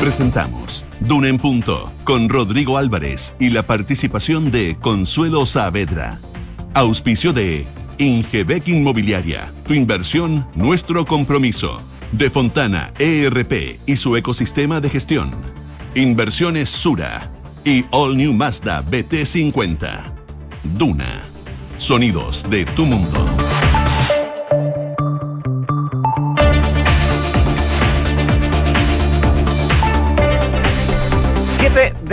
Presentamos Duna en Punto con Rodrigo Álvarez y la participación de Consuelo Saavedra. Auspicio de Ingebec Inmobiliaria. Tu inversión, nuestro compromiso. De Fontana ERP y su ecosistema de gestión. Inversiones Sura y All New Mazda BT50. Duna. Sonidos de tu mundo.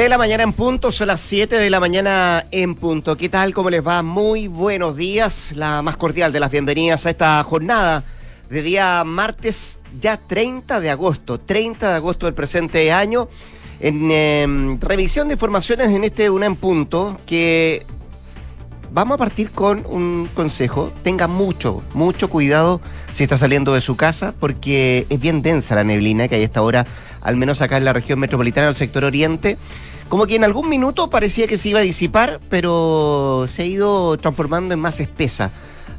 De la mañana en punto, son las 7 de la mañana en punto. ¿Qué tal? ¿Cómo les va? Muy buenos días. La más cordial de las bienvenidas a esta jornada de día martes, ya 30 de agosto, 30 de agosto del presente año. En em, revisión de informaciones en este Una en punto, que vamos a partir con un consejo. Tenga mucho, mucho cuidado si está saliendo de su casa, porque es bien densa la neblina que hay a esta hora al menos acá en la región metropolitana del sector oriente. Como que en algún minuto parecía que se iba a disipar, pero se ha ido transformando en más espesa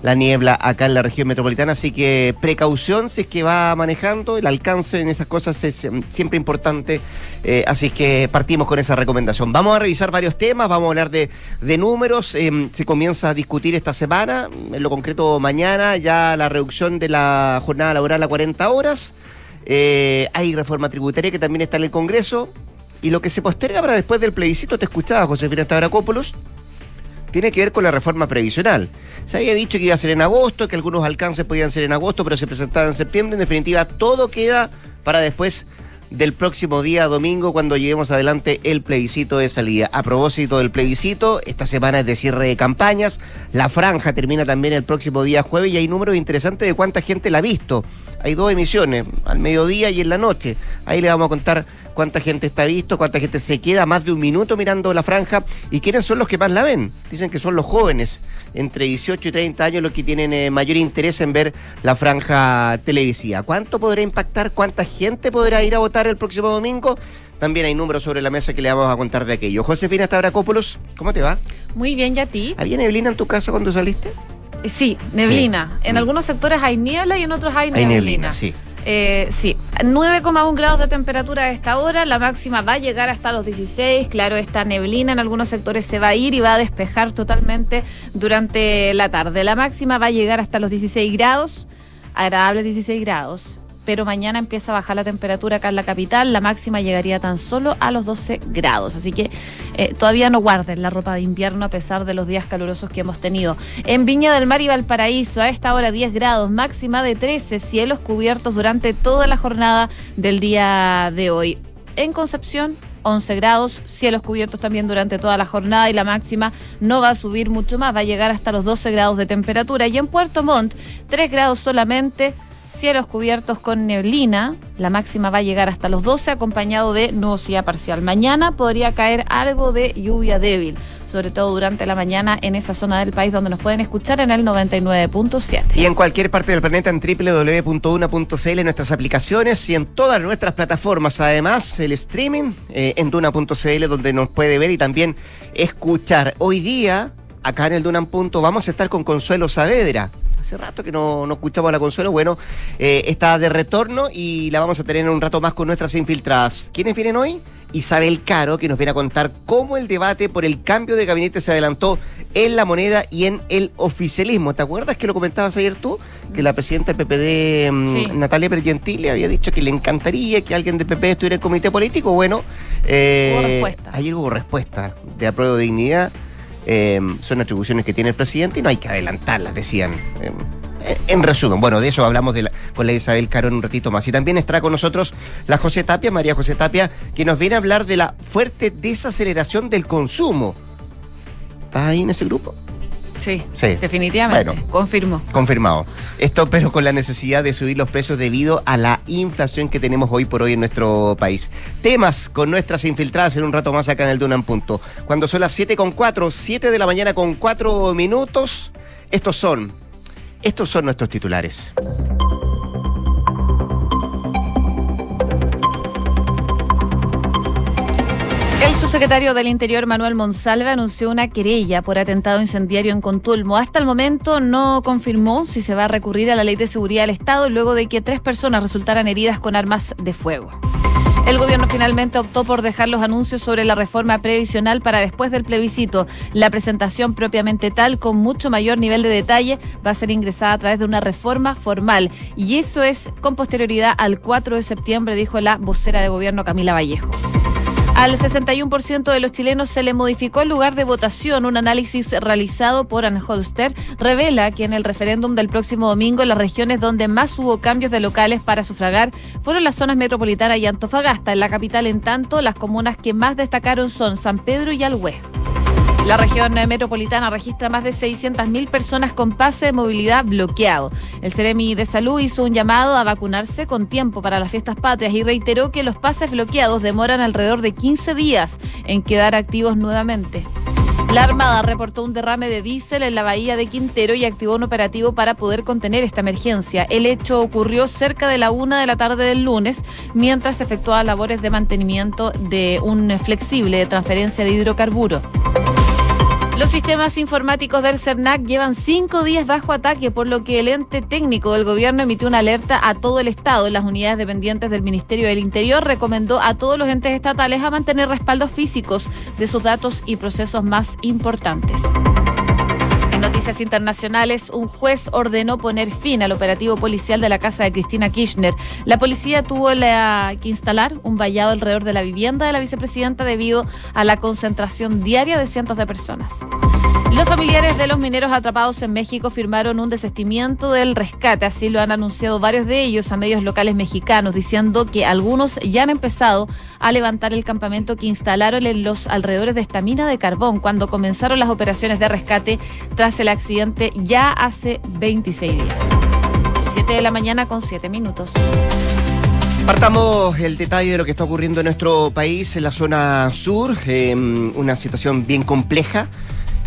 la niebla acá en la región metropolitana, así que precaución si es que va manejando, el alcance en estas cosas es em, siempre importante, eh, así que partimos con esa recomendación. Vamos a revisar varios temas, vamos a hablar de, de números, em, se comienza a discutir esta semana, en lo concreto mañana ya la reducción de la jornada laboral a 40 horas. Eh, hay reforma tributaria que también está en el Congreso. Y lo que se posterga para después del plebiscito, te escuchaba Josefina Stavrakopoulos, tiene que ver con la reforma previsional. Se había dicho que iba a ser en agosto, que algunos alcances podían ser en agosto, pero se presentaba en septiembre. En definitiva, todo queda para después del próximo día domingo cuando llevemos adelante el plebiscito de salida. A propósito del plebiscito, esta semana es de cierre de campañas, la franja termina también el próximo día jueves y hay números interesantes de cuánta gente la ha visto hay dos emisiones, al mediodía y en la noche. Ahí le vamos a contar cuánta gente está visto, cuánta gente se queda más de un minuto mirando la franja y quiénes son los que más la ven. Dicen que son los jóvenes, entre 18 y 30 años, los que tienen eh, mayor interés en ver la franja televisiva. ¿Cuánto podrá impactar? ¿Cuánta gente podrá ir a votar el próximo domingo? También hay números sobre la mesa que le vamos a contar de aquello. Josefina Stavrakopoulos, ¿cómo te va? Muy bien, ¿y a ti? ¿Había neblina en tu casa cuando saliste? Sí, neblina. En mm. algunos sectores hay niebla y en otros hay, hay neblina. sí. Eh, sí, 9,1 grados de temperatura a esta hora, la máxima va a llegar hasta los 16, claro, esta neblina en algunos sectores se va a ir y va a despejar totalmente durante la tarde. La máxima va a llegar hasta los 16 grados, agradables 16 grados pero mañana empieza a bajar la temperatura acá en la capital, la máxima llegaría tan solo a los 12 grados, así que eh, todavía no guarden la ropa de invierno a pesar de los días calurosos que hemos tenido. En Viña del Mar y Valparaíso, a esta hora 10 grados, máxima de 13, cielos cubiertos durante toda la jornada del día de hoy. En Concepción, 11 grados, cielos cubiertos también durante toda la jornada y la máxima no va a subir mucho más, va a llegar hasta los 12 grados de temperatura. Y en Puerto Montt, 3 grados solamente cielos cubiertos con neblina. La máxima va a llegar hasta los 12 acompañado de nubosidad parcial. Mañana podría caer algo de lluvia débil, sobre todo durante la mañana en esa zona del país donde nos pueden escuchar en el 99.7. Y en cualquier parte del planeta en www.una.cl, nuestras aplicaciones y en todas nuestras plataformas. Además, el streaming eh, en duna.cl donde nos puede ver y también escuchar. Hoy día, acá en el Dunan. vamos a estar con Consuelo Saavedra hace rato que no, no escuchamos a la Consuelo. Bueno, eh, está de retorno y la vamos a tener en un rato más con nuestras infiltradas. ¿Quiénes vienen hoy? Isabel Caro, que nos viene a contar cómo el debate por el cambio de gabinete se adelantó en la moneda y en el oficialismo. ¿Te acuerdas que lo comentabas ayer tú? Que la presidenta del PPD, mm, Natalia Pergentili, había dicho que le encantaría que alguien del PP estuviera en el comité político. Bueno, eh, ayer hubo respuesta de apruebo de dignidad Em, son atribuciones que tiene el presidente y no hay que adelantarlas, decían. Em, en resumen, bueno, de eso hablamos con la Isabel Caro en un ratito más. Y también estará con nosotros la José Tapia, María José Tapia, que nos viene a hablar de la fuerte desaceleración del consumo. ¿Estás ahí en ese grupo? Sí, definitivamente. confirmo. Confirmado. Esto, pero con la necesidad de subir los precios debido a la inflación que tenemos hoy por hoy en nuestro país. Temas con nuestras infiltradas en un rato más acá en el Dunan Punto. Cuando son las 7 con 4, 7 de la mañana con 4 minutos, estos son, estos son nuestros titulares. El subsecretario del Interior, Manuel Monsalve, anunció una querella por atentado incendiario en Contulmo. Hasta el momento no confirmó si se va a recurrir a la ley de seguridad del Estado luego de que tres personas resultaran heridas con armas de fuego. El gobierno finalmente optó por dejar los anuncios sobre la reforma previsional para después del plebiscito. La presentación propiamente tal, con mucho mayor nivel de detalle, va a ser ingresada a través de una reforma formal. Y eso es con posterioridad al 4 de septiembre, dijo la vocera de gobierno Camila Vallejo. Al 61% de los chilenos se le modificó el lugar de votación. Un análisis realizado por Anholster revela que en el referéndum del próximo domingo las regiones donde más hubo cambios de locales para sufragar fueron las zonas metropolitanas y Antofagasta. En la capital, en tanto, las comunas que más destacaron son San Pedro y Alhué. La región metropolitana registra más de 600.000 personas con pase de movilidad bloqueado. El Ceremi de Salud hizo un llamado a vacunarse con tiempo para las fiestas patrias y reiteró que los pases bloqueados demoran alrededor de 15 días en quedar activos nuevamente. La Armada reportó un derrame de diésel en la bahía de Quintero y activó un operativo para poder contener esta emergencia. El hecho ocurrió cerca de la una de la tarde del lunes, mientras se efectuaban labores de mantenimiento de un flexible de transferencia de hidrocarburo. Los sistemas informáticos del CERNAC llevan cinco días bajo ataque, por lo que el ente técnico del gobierno emitió una alerta a todo el Estado. Las unidades dependientes del Ministerio del Interior recomendó a todos los entes estatales a mantener respaldos físicos de sus datos y procesos más importantes. Noticias internacionales, un juez ordenó poner fin al operativo policial de la casa de Cristina Kirchner. La policía tuvo que instalar un vallado alrededor de la vivienda de la vicepresidenta debido a la concentración diaria de cientos de personas. Los familiares de los mineros atrapados en México firmaron un desestimiento del rescate, así lo han anunciado varios de ellos a medios locales mexicanos, diciendo que algunos ya han empezado a levantar el campamento que instalaron en los alrededores de esta mina de carbón cuando comenzaron las operaciones de rescate tras el accidente ya hace 26 días. 7 de la mañana con 7 minutos. Partamos el detalle de lo que está ocurriendo en nuestro país, en la zona sur, em, una situación bien compleja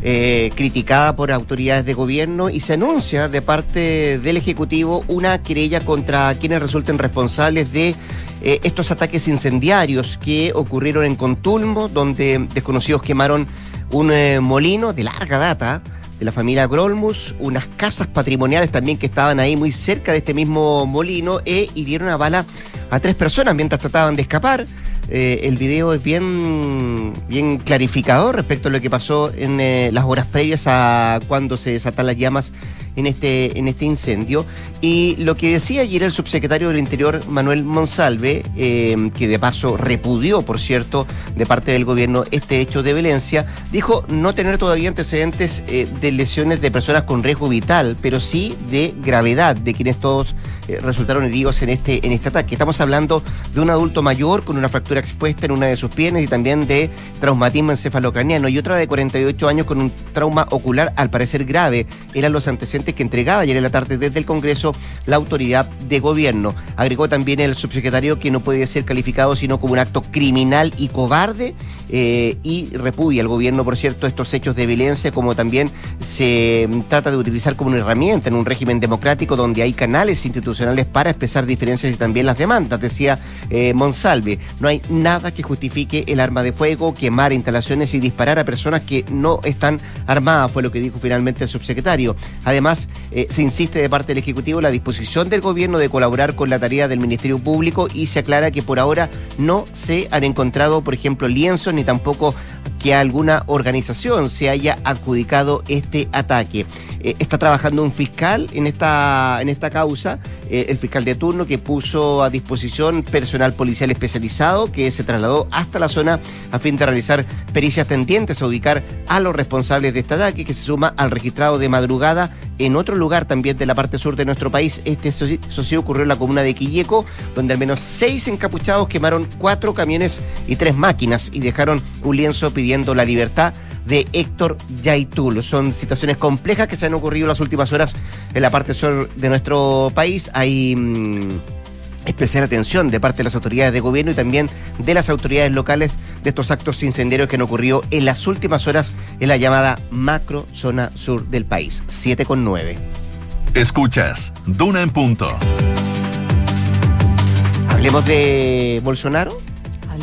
eh, criticada por autoridades de gobierno y se anuncia de parte del Ejecutivo una querella contra quienes resulten responsables de eh, estos ataques incendiarios que ocurrieron en Contulmo, donde desconocidos quemaron un eh, molino de larga data de la familia Grolmus, unas casas patrimoniales también que estaban ahí muy cerca de este mismo molino e hirieron a bala a tres personas mientras trataban de escapar. Eh, el video es bien, bien clarificador respecto a lo que pasó en eh, las horas previas a cuando se desatan las llamas en este, en este incendio. Y lo que decía ayer el subsecretario del Interior, Manuel Monsalve, eh, que de paso repudió, por cierto, de parte del gobierno este hecho de violencia, dijo no tener todavía antecedentes de lesiones de personas con riesgo vital, pero sí de gravedad, de quienes todos resultaron heridos en este, en este ataque. Estamos hablando de un adulto mayor con una fractura expuesta en una de sus piernas y también de traumatismo encefalocraniano y otra de 48 años con un trauma ocular al parecer grave. Eran los antecedentes que entregaba ayer en la tarde desde el Congreso la autoridad de gobierno. Agregó también el subsecretario que no puede ser calificado sino como un acto criminal y cobarde eh, y repudia al gobierno, por cierto, estos hechos de violencia como también se trata de utilizar como una herramienta en un régimen democrático donde hay canales institucionales para expresar diferencias y también las demandas, decía eh, Monsalve. No hay nada que justifique el arma de fuego, quemar instalaciones y disparar a personas que no están armadas, fue lo que dijo finalmente el subsecretario. Además, eh, se insiste de parte del Ejecutivo la disposición del gobierno de colaborar con la tarea del Ministerio Público y se aclara que por ahora no se han encontrado, por ejemplo, lienzos ni tampoco que alguna organización se haya adjudicado este ataque. Eh, está trabajando un fiscal en esta, en esta causa, eh, el fiscal de turno que puso a disposición personal policial especializado que se trasladó hasta la zona a fin de realizar pericias tendientes a ubicar a los responsables de este ataque que se suma al registrado de madrugada en otro lugar también de la parte sur de nuestro país. Este socio ocurrió en la comuna de Quilleco, donde al menos seis encapuchados quemaron cuatro camiones y tres máquinas y dejaron un lienzo pidiendo la libertad de Héctor Yaitul. Son situaciones complejas que se han ocurrido en las últimas horas en la parte sur de nuestro país. Hay mm, especial atención de parte de las autoridades de gobierno y también de las autoridades locales de estos actos incendiarios que han ocurrido en las últimas horas en la llamada macro zona sur del país. 7 con 9. Escuchas, Duna en punto. Hablemos de Bolsonaro.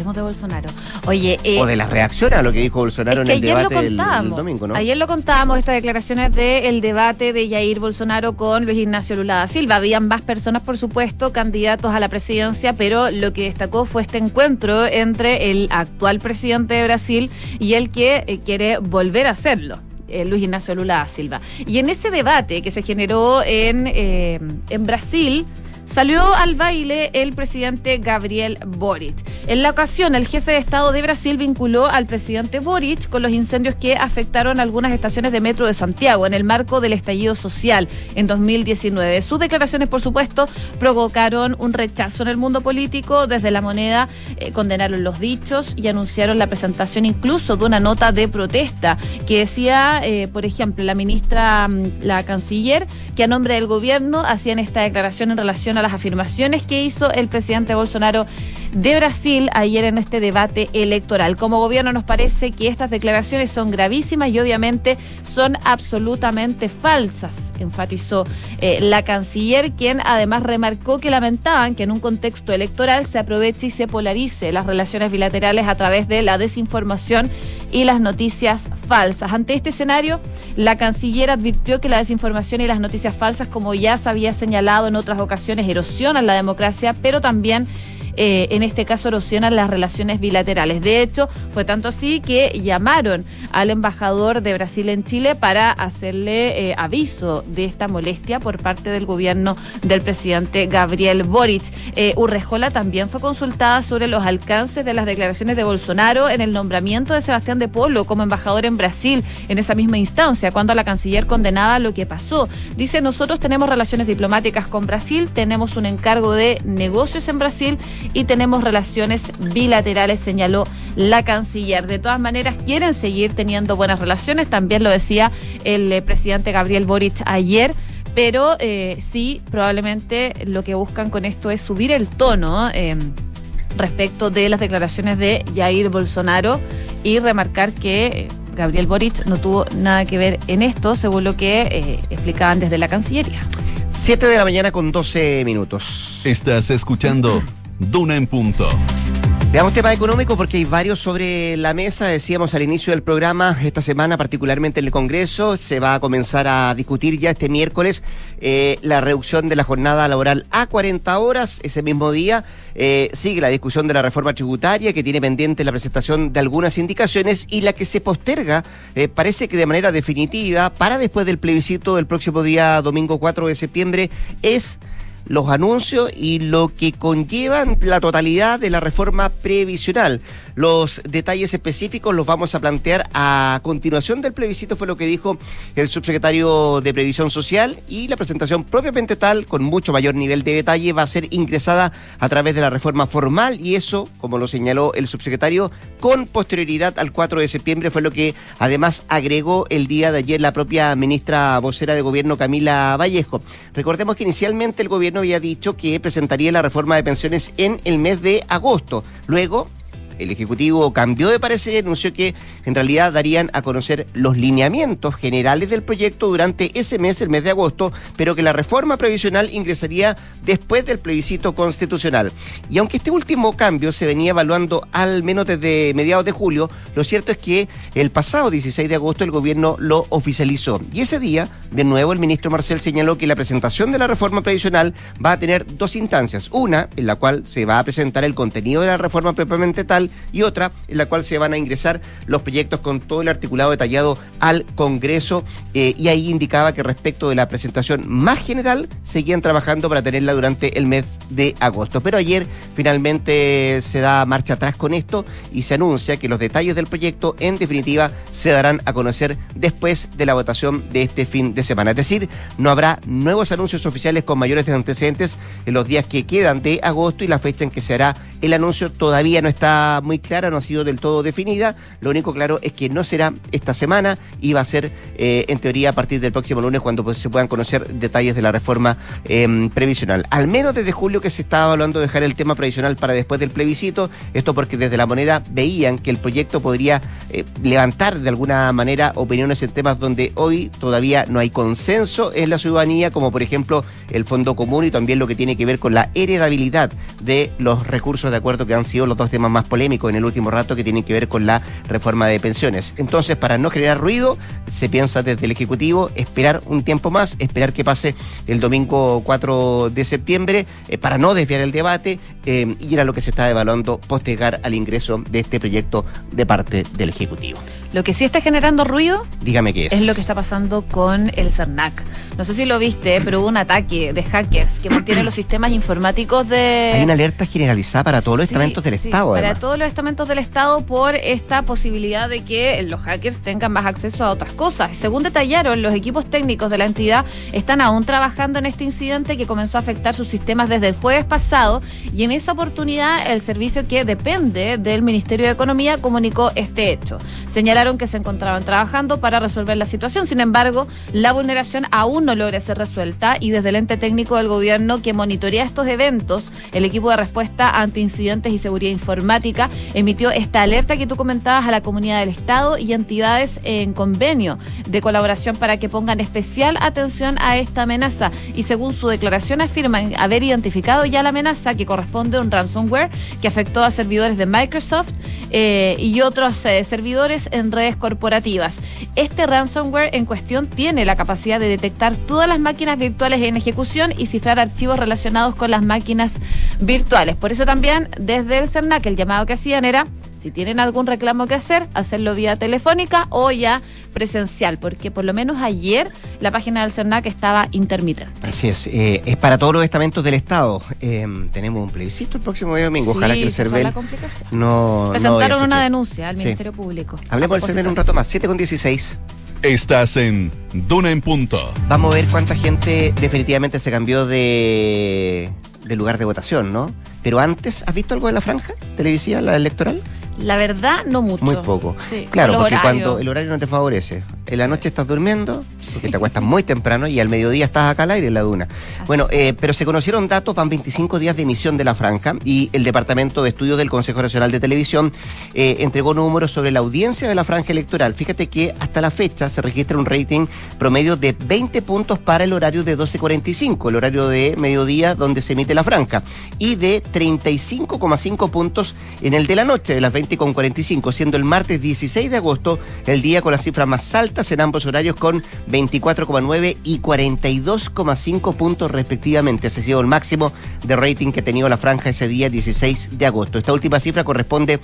Hablemos de Bolsonaro. Oye, eh, o de las reacciones a lo que dijo Bolsonaro en el debate del, domingo, ¿no? Ayer lo contábamos, estas declaraciones del debate de Jair Bolsonaro con Luis Ignacio Lula da Silva. Habían más personas, por supuesto, candidatos a la presidencia, pero lo que destacó fue este encuentro entre el actual presidente de Brasil y el que eh, quiere volver a hacerlo. Eh, Luis Ignacio Lula da Silva. Y en ese debate que se generó en, en Brasil, salió al baile el presidente Gabriel Boric. En la ocasión, el jefe de Estado de Brasil vinculó al presidente Boric con los incendios que afectaron algunas estaciones de metro de Santiago en el marco del estallido social en 2019. Sus declaraciones, por supuesto, provocaron un rechazo en el mundo político. Desde la moneda eh, condenaron los dichos y anunciaron la presentación incluso de una nota de protesta que decía, eh, por ejemplo, la ministra, mm, la canciller, que a nombre del gobierno hacían esta declaración en relación a las afirmaciones que hizo el presidente Bolsonaro de Brasil ayer en este debate electoral. Como gobierno nos parece que estas declaraciones son gravísimas y obviamente son absolutamente falsas, enfatizó eh, la canciller, quien además remarcó que lamentaban que en un contexto electoral se aproveche y se polarice las relaciones bilaterales a través de la desinformación y las noticias falsas. Ante este escenario, la canciller advirtió que la desinformación y las noticias falsas, como ya se había señalado en otras ocasiones, erosionan la democracia, pero también eh, en este caso erosionan las relaciones bilaterales. De hecho, fue tanto así que llamaron al embajador de Brasil en Chile para hacerle eh, aviso de esta molestia por parte del gobierno del presidente Gabriel Boric. Eh, Urrejola también fue consultada sobre los alcances de las declaraciones de Bolsonaro en el nombramiento de Sebastián de Polo como embajador en Brasil en esa misma instancia, cuando la canciller condenaba lo que pasó. Dice, nosotros tenemos relaciones diplomáticas con Brasil, tenemos un encargo de negocios en Brasil y tenemos relaciones bilaterales, señaló la canciller. De todas maneras, quieren seguir teniendo buenas relaciones, también lo decía el eh, presidente Gabriel Boric ayer pero eh, sí, probablemente lo que buscan con esto es subir el tono eh, respecto de las declaraciones de Jair Bolsonaro y remarcar que Gabriel Boric no tuvo nada que ver en esto, según lo que explicaban desde la Cancillería. 7 de la mañana con 12 minutos. Estás escuchando Duna en punto. Veamos tema económico porque hay varios sobre la mesa. Decíamos al inicio del programa, esta semana, particularmente en el Congreso, se va a comenzar a discutir ya este miércoles eh, la reducción de la jornada laboral a 40 horas. Ese mismo día eh, sigue la discusión de la reforma tributaria que tiene pendiente la presentación de algunas indicaciones y la que se posterga, eh, parece que de manera definitiva, para después del plebiscito del próximo día, domingo 4 de septiembre, es los anuncios y lo que conllevan la totalidad de la reforma previsional. Los detalles específicos los vamos a plantear a continuación del plebiscito, fue lo que dijo el subsecretario de Previsión Social y la presentación propiamente tal, con mucho mayor nivel de detalle, va a ser ingresada a través de la reforma formal y eso, como lo señaló el subsecretario, con posterioridad al 4 de septiembre fue lo que además agregó el día de ayer la propia ministra vocera de gobierno Camila Vallejo. Recordemos que inicialmente el gobierno había dicho que presentaría la reforma de pensiones en el mes de agosto. Luego, el Ejecutivo cambió de parecer y anunció que en realidad darían a conocer los lineamientos generales del proyecto durante ese mes, el mes de agosto, pero que la reforma previsional ingresaría después del plebiscito constitucional. Y aunque este último cambio se venía evaluando al menos desde mediados de julio, lo cierto es que el pasado 16 de agosto el gobierno lo oficializó. Y ese día, de nuevo, el ministro Marcel señaló que la presentación de la reforma previsional va a tener dos instancias. Una, en la cual se va a presentar el contenido de la reforma propiamente tal, y otra en la cual se van a ingresar los proyectos con todo el articulado detallado al Congreso eh, y ahí indicaba que respecto de la presentación más general seguían trabajando para tenerla durante el mes de agosto. Pero ayer finalmente se da marcha atrás con esto y se anuncia que los detalles del proyecto en definitiva se darán a conocer después de la votación de este fin de semana. Es decir, no habrá nuevos anuncios oficiales con mayores antecedentes en los días que quedan de agosto y la fecha en que se hará el anuncio todavía no está muy clara, no ha sido del todo definida. Lo único claro es que no será esta semana y va a ser, eh, en teoría, a partir del próximo lunes cuando pues, se puedan conocer detalles de la reforma em, previsional. Al menos desde julio que se estaba evaluando dejar el tema previsional para después del plebiscito, esto porque desde la moneda veían que el proyecto podría eh, levantar de alguna manera opiniones en temas donde hoy todavía no hay consenso en la ciudadanía, como por ejemplo el fondo común y también lo que tiene que ver con la heredabilidad de los recursos de acuerdo que han sido los dos temas más polémicos en el último rato que tienen que ver con la reforma de pensiones. Entonces, para no generar ruido, se piensa desde el Ejecutivo esperar un tiempo más, esperar que pase el domingo 4 de septiembre, eh, para no desviar el debate, eh, y era lo que se está evaluando postergar al ingreso de este proyecto de parte del Ejecutivo. Lo que sí está generando ruido. Dígame qué es. Es lo que está pasando con el CERNAC. No sé si lo viste, pero hubo un ataque de hackers que mantienen los sistemas informáticos de. Hay una alerta generalizada para todos los estamentos del Estado. Para todos los estamentos del Estado por esta posibilidad de que los hackers tengan más acceso a otras cosas. Según detallaron, los equipos técnicos de la entidad están aún trabajando en este incidente que comenzó a afectar sus sistemas desde el jueves pasado y en esa oportunidad el servicio que depende del Ministerio de Economía comunicó este hecho. Señala que se encontraban trabajando para resolver la situación. Sin embargo, la vulneración aún no logra ser resuelta y desde el ente técnico del gobierno que monitorea estos eventos, el equipo de respuesta ante incidentes y seguridad informática emitió esta alerta que tú comentabas a la comunidad del Estado y entidades en convenio de colaboración para que pongan especial atención a esta amenaza. Y según su declaración afirman haber identificado ya la amenaza que corresponde a un ransomware que afectó a servidores de Microsoft eh, y otros eh, servidores en redes corporativas. Este ransomware en cuestión tiene la capacidad de detectar todas las máquinas virtuales en ejecución y cifrar archivos relacionados con las máquinas virtuales. Por eso también desde el CERNAC el llamado que hacían era si tienen algún reclamo que hacer, hacerlo vía telefónica o ya presencial, porque por lo menos ayer la página del CERNAC estaba intermitente. Así es, eh, es para todos los estamentos del Estado. Eh, tenemos un plebiscito el próximo día domingo, ojalá que el CERVEL no... Presentaron una denuncia al Ministerio Público. Hablemos del CERVEL un rato más, 7 con 16. Estás en Duna en Punto. Vamos a ver cuánta gente definitivamente se cambió de, de lugar de votación, ¿no? Pero antes, ¿has visto algo de la franja televisiva, la electoral? La verdad, no mucho. Muy poco. claro, porque cuando el horario no te favorece. En la noche estás durmiendo, porque te acuestas muy temprano, y al mediodía estás acá al aire en la duna. Bueno, eh, pero se conocieron datos, van 25 días de emisión de la franja, y el Departamento de Estudios del Consejo Nacional de Televisión eh, entregó números sobre la audiencia de la franja electoral. Fíjate que hasta la fecha se registra un rating promedio de 20 puntos para el horario de 12.45, el horario de mediodía donde se emite la franja, y de 35,5 puntos en el de la noche, de las 20 con 45, siendo el martes 16 de agosto el día con las cifras más altas en ambos horarios con 24,9 y 42,5 puntos respectivamente. Ese ha sido el máximo de rating que ha tenido la franja ese día 16 de agosto. Esta última cifra corresponde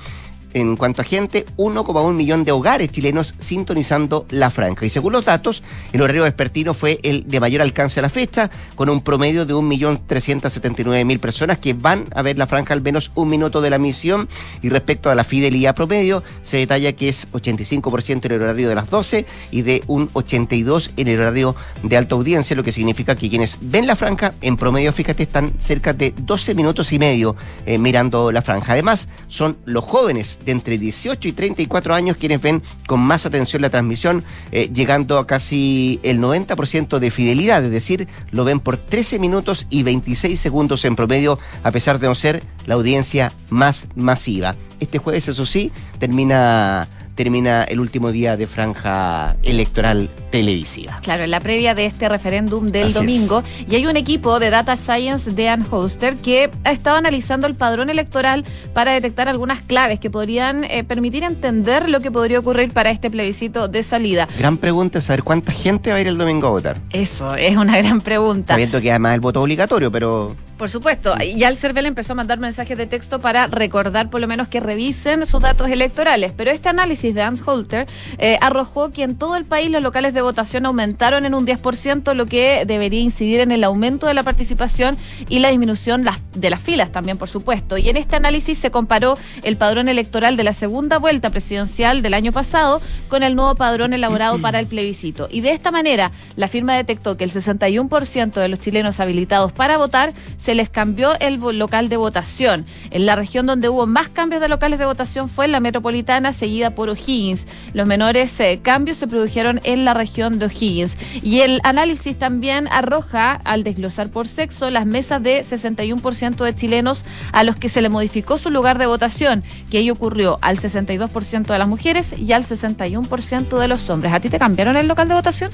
en cuanto a gente, 1,1 millón de hogares chilenos sintonizando la franja. Y según los datos, el horario vespertino fue el de mayor alcance a la fecha, con un promedio de 1.379.000 personas que van a ver la franja al menos un minuto de la misión. Y respecto a la fidelidad promedio, se detalla que es 85% en el horario de las 12 y de un 82% en el horario de alta audiencia, lo que significa que quienes ven la franja, en promedio, fíjate, están cerca de 12 minutos y medio eh, mirando la franja. Además, son los jóvenes de entre 18 y 34 años quienes ven con más atención la transmisión, eh, llegando a casi el 90% de fidelidad, es decir, lo ven por 13 minutos y 26 segundos en promedio, a pesar de no ser la audiencia más masiva. Este jueves, eso sí, termina termina el último día de franja electoral televisiva. Claro, en la previa de este referéndum del domingo. Y hay un equipo de Data Science de Anhoster que ha estado analizando el padrón electoral para detectar algunas claves que podrían eh, permitir entender lo que podría ocurrir para este plebiscito de salida. Gran pregunta es saber cuánta gente va a ir el domingo a votar. Eso, es una gran pregunta. Sabiendo que además el voto obligatorio, pero... Por supuesto, ya el CERVEL empezó a mandar mensajes de texto para recordar por lo menos que revisen sus datos electorales, pero este análisis de Hans Holter eh, arrojó que en todo el país los locales de votación aumentaron en un 10%, lo que debería incidir en el aumento de la participación y la disminución de las filas también, por supuesto. Y en este análisis se comparó el padrón electoral de la segunda vuelta presidencial del año pasado con el nuevo padrón elaborado para el plebiscito. Y de esta manera, la firma detectó que el 61% de los chilenos habilitados para votar se les cambió el local de votación. En la región donde hubo más cambios de locales de votación fue en la metropolitana, seguida por O'Higgins. Los menores eh, cambios se produjeron en la región de O'Higgins. Y el análisis también arroja, al desglosar por sexo, las mesas de 61% de chilenos a los que se le modificó su lugar de votación, que ello ocurrió al 62% de las mujeres y al 61% de los hombres. ¿A ti te cambiaron el local de votación?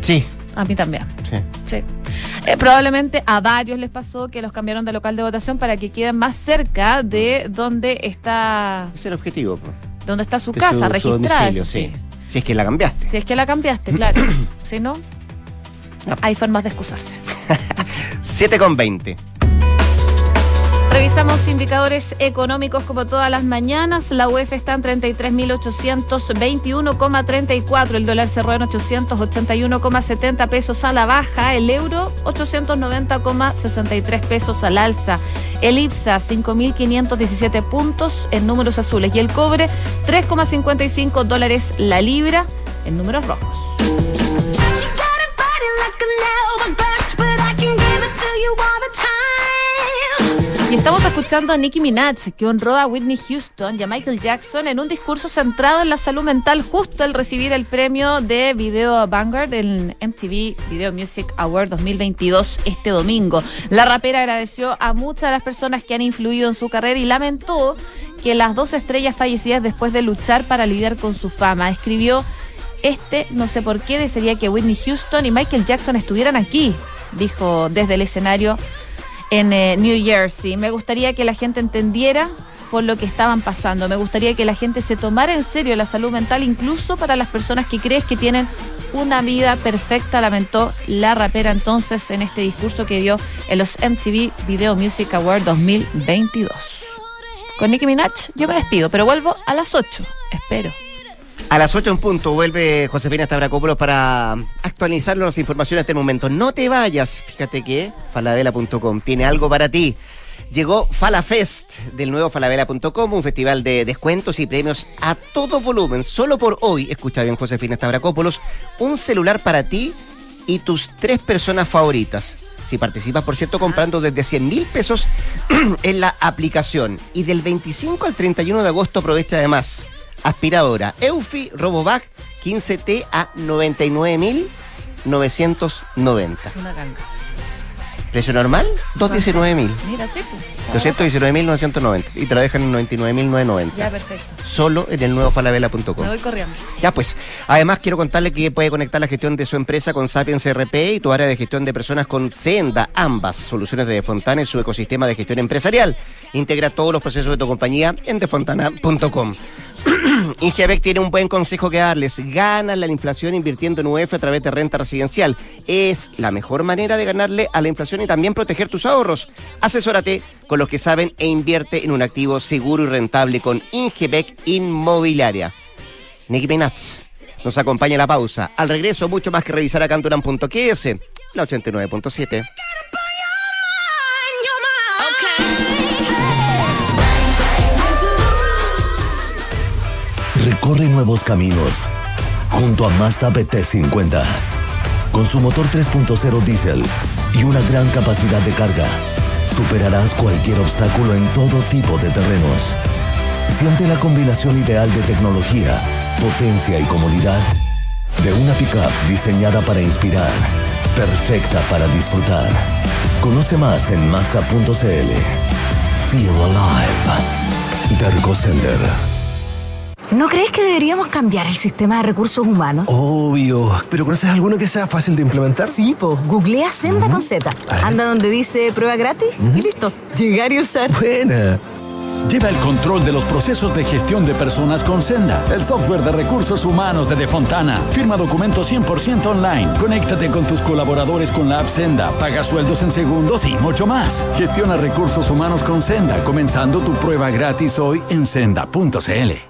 Sí. A mí también. Sí. sí. Eh, probablemente a varios les pasó que los cambiaron de local de votación para que queden más cerca de donde está. Es el objetivo. pues. Donde está su De casa, su- su registrada. eso sí. Si es que la cambiaste. Si es que la cambiaste, claro. si no, No. hay formas de excusarse. 7 con 20. Revisamos indicadores económicos como todas las mañanas. La UEF está en 33.821,34. El dólar cerró en 881,70 pesos a la baja. El euro 890,63 pesos al alza. El IPSA 5.517 puntos en números azules. Y el cobre 3,55 dólares la libra en números rojos. Estamos escuchando a Nicki Minaj, que honró a Whitney Houston y a Michael Jackson en un discurso centrado en la salud mental justo al recibir el premio de Video Vanguard del MTV Video Music Award 2022 este domingo. La rapera agradeció a muchas de las personas que han influido en su carrera y lamentó que las dos estrellas fallecidas después de luchar para lidiar con su fama. Escribió, este no sé por qué desearía que Whitney Houston y Michael Jackson estuvieran aquí, dijo desde el escenario en eh, New Jersey. Me gustaría que la gente entendiera por lo que estaban pasando. Me gustaría que la gente se tomara en serio la salud mental, incluso para las personas que crees que tienen una vida perfecta, lamentó la rapera entonces en este discurso que dio en los MTV Video Music Award 2022. Con Nicki Minaj yo me despido, pero vuelvo a las 8, espero. A las 8 en punto vuelve Josefina Stavrakopoulos para actualizarnos las informaciones de este momento. No te vayas, fíjate que falabella.com tiene algo para ti. Llegó Falafest del nuevo falabella.com, un festival de descuentos y premios a todo volumen. Solo por hoy, escucha bien Josefina Stavrakopoulos, un celular para ti y tus tres personas favoritas. Si participas, por cierto, comprando desde 100 mil pesos en la aplicación. Y del 25 al 31 de agosto aprovecha además aspiradora Eufi Robovac 15T a 99.990. Una ganga. Precio normal, 219.000. Mira, sí, pues. 219.990 y te lo dejan en 99.990. Ya, perfecto. Solo en el nuevo falabella.com. Me voy corriendo. Ya pues, además quiero contarle que puede conectar la gestión de su empresa con Sapiens RP y tu área de gestión de personas con Senda, ambas soluciones de Defontana y su ecosistema de gestión empresarial. Integra todos los procesos de tu compañía en defontana.com. Ingebec tiene un buen consejo que darles. Gana la inflación invirtiendo en UF a través de renta residencial. Es la mejor manera de ganarle a la inflación y también proteger tus ahorros. Asesórate con los que saben e invierte en un activo seguro y rentable con Ingebec Inmobiliaria. Nicky Minaj nos acompaña a la pausa. Al regreso, mucho más que revisar en Duran.ks, la 89.7. Recorre nuevos caminos junto a Mazda BT50. Con su motor 3.0 diésel y una gran capacidad de carga, superarás cualquier obstáculo en todo tipo de terrenos. Siente la combinación ideal de tecnología, potencia y comodidad de una pickup diseñada para inspirar, perfecta para disfrutar. Conoce más en Mazda.cl. Feel alive. Derco Center. ¿No crees que deberíamos cambiar el sistema de recursos humanos? Obvio. ¿Pero conoces alguno que sea fácil de implementar? Sí, po. Googlea Senda con Z. Anda donde dice prueba gratis y listo. Llegar y usar. Buena. Lleva el control de los procesos de gestión de personas con Senda, el software de recursos humanos de Defontana. Firma documentos 100% online. Conéctate con tus colaboradores con la app Senda, paga sueldos en segundos y mucho más. Gestiona recursos humanos con Senda, comenzando tu prueba gratis hoy en senda.cl.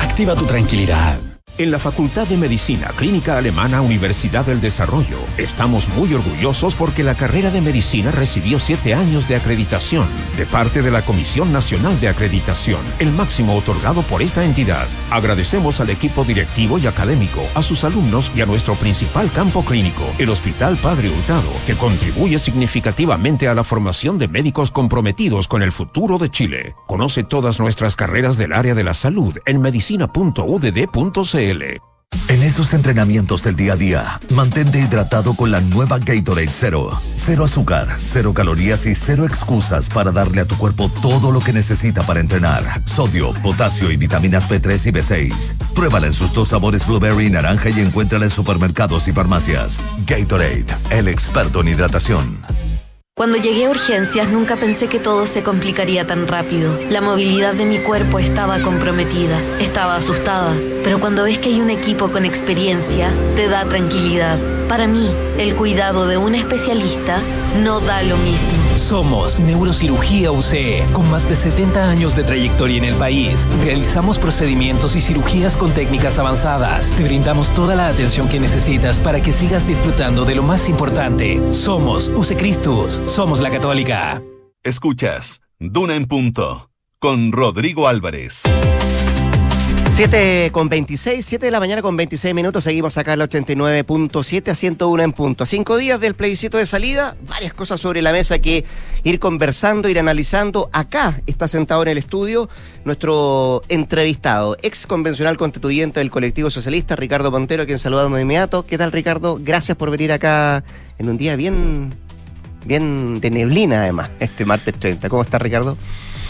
Activa tu tranquilidad. En la Facultad de Medicina Clínica Alemana Universidad del Desarrollo estamos muy orgullosos porque la carrera de medicina recibió siete años de acreditación de parte de la Comisión Nacional de Acreditación, el máximo otorgado por esta entidad. Agradecemos al equipo directivo y académico, a sus alumnos y a nuestro principal campo clínico, el Hospital Padre Hurtado, que contribuye significativamente a la formación de médicos comprometidos con el futuro de Chile. Conoce todas nuestras carreras del área de la salud en medicina.udd.cl. En esos entrenamientos del día a día, mantente hidratado con la nueva Gatorade Zero. Cero azúcar, cero calorías y cero excusas para darle a tu cuerpo todo lo que necesita para entrenar. Sodio, potasio y vitaminas B3 y B6. Pruébala en sus dos sabores blueberry y naranja y encuéntrala en supermercados y farmacias. Gatorade, el experto en hidratación. Cuando llegué a urgencias nunca pensé que todo se complicaría tan rápido. La movilidad de mi cuerpo estaba comprometida, estaba asustada, pero cuando ves que hay un equipo con experiencia, te da tranquilidad. Para mí, el cuidado de un especialista no da lo mismo. Somos Neurocirugía UCE, con más de 70 años de trayectoria en el país. Realizamos procedimientos y cirugías con técnicas avanzadas. Te brindamos toda la atención que necesitas para que sigas disfrutando de lo más importante. Somos UCE Cristus, somos la Católica. Escuchas Duna en Punto con Rodrigo Álvarez. 7 con 26, 7 de la mañana con 26 minutos, seguimos acá en el 89.7 a 101 en punto. Cinco días del plebiscito de salida, varias cosas sobre la mesa que ir conversando, ir analizando. Acá está sentado en el estudio nuestro entrevistado, ex convencional constituyente del colectivo socialista, Ricardo Montero, quien saludamos de inmediato. ¿Qué tal, Ricardo? Gracias por venir acá en un día bien, bien de neblina, además, este martes 30. ¿Cómo está, Ricardo?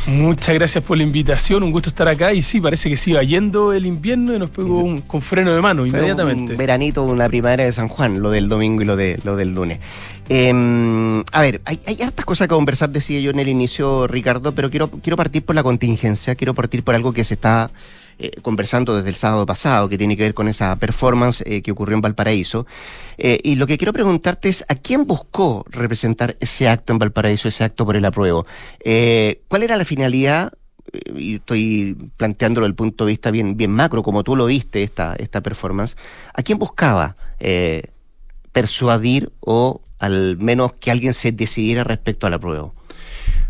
Muchas gracias por la invitación, un gusto estar acá y sí, parece que se iba yendo el invierno y nos pegó un, con freno de mano inmediatamente. Un veranito, una primavera de San Juan, lo del domingo y lo, de, lo del lunes. Em, a ver, hay, hay hartas cosas que conversar, decía yo en el inicio, Ricardo, pero quiero, quiero partir por la contingencia, quiero partir por algo que se está eh, conversando desde el sábado pasado, que tiene que ver con esa performance eh, que ocurrió en Valparaíso. Eh, y lo que quiero preguntarte es, ¿a quién buscó representar ese acto en Valparaíso, ese acto por el apruebo? ¿Cuál era la finalidad? y estoy planteándolo desde el punto de vista bien, bien macro, como tú lo viste, esta, esta performance, ¿a quién buscaba persuadir o al menos que alguien se decidiera respecto al apruebo?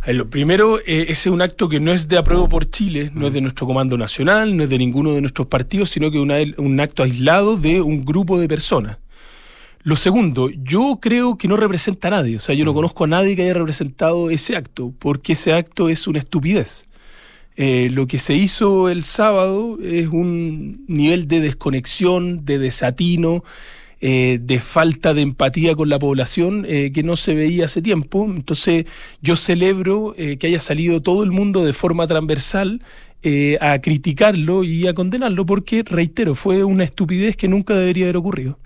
Lo primero, eh, ese es un acto que no es de apruebo por Chile, no es de nuestro Comando Nacional, no es de ninguno de nuestros partidos, sino que es un acto aislado de un grupo de personas. Lo segundo, yo creo que no representa a nadie, o sea, yo no conozco a nadie que haya representado ese acto, porque ese acto es una estupidez. Eh, lo que se hizo el sábado es un nivel de desconexión, de desatino, eh, de falta de empatía con la población eh, que no se veía hace tiempo. Entonces yo celebro eh, que haya salido todo el mundo de forma transversal a criticarlo y a condenarlo porque, reitero, fue una estupidez que nunca debería haber ocurrido.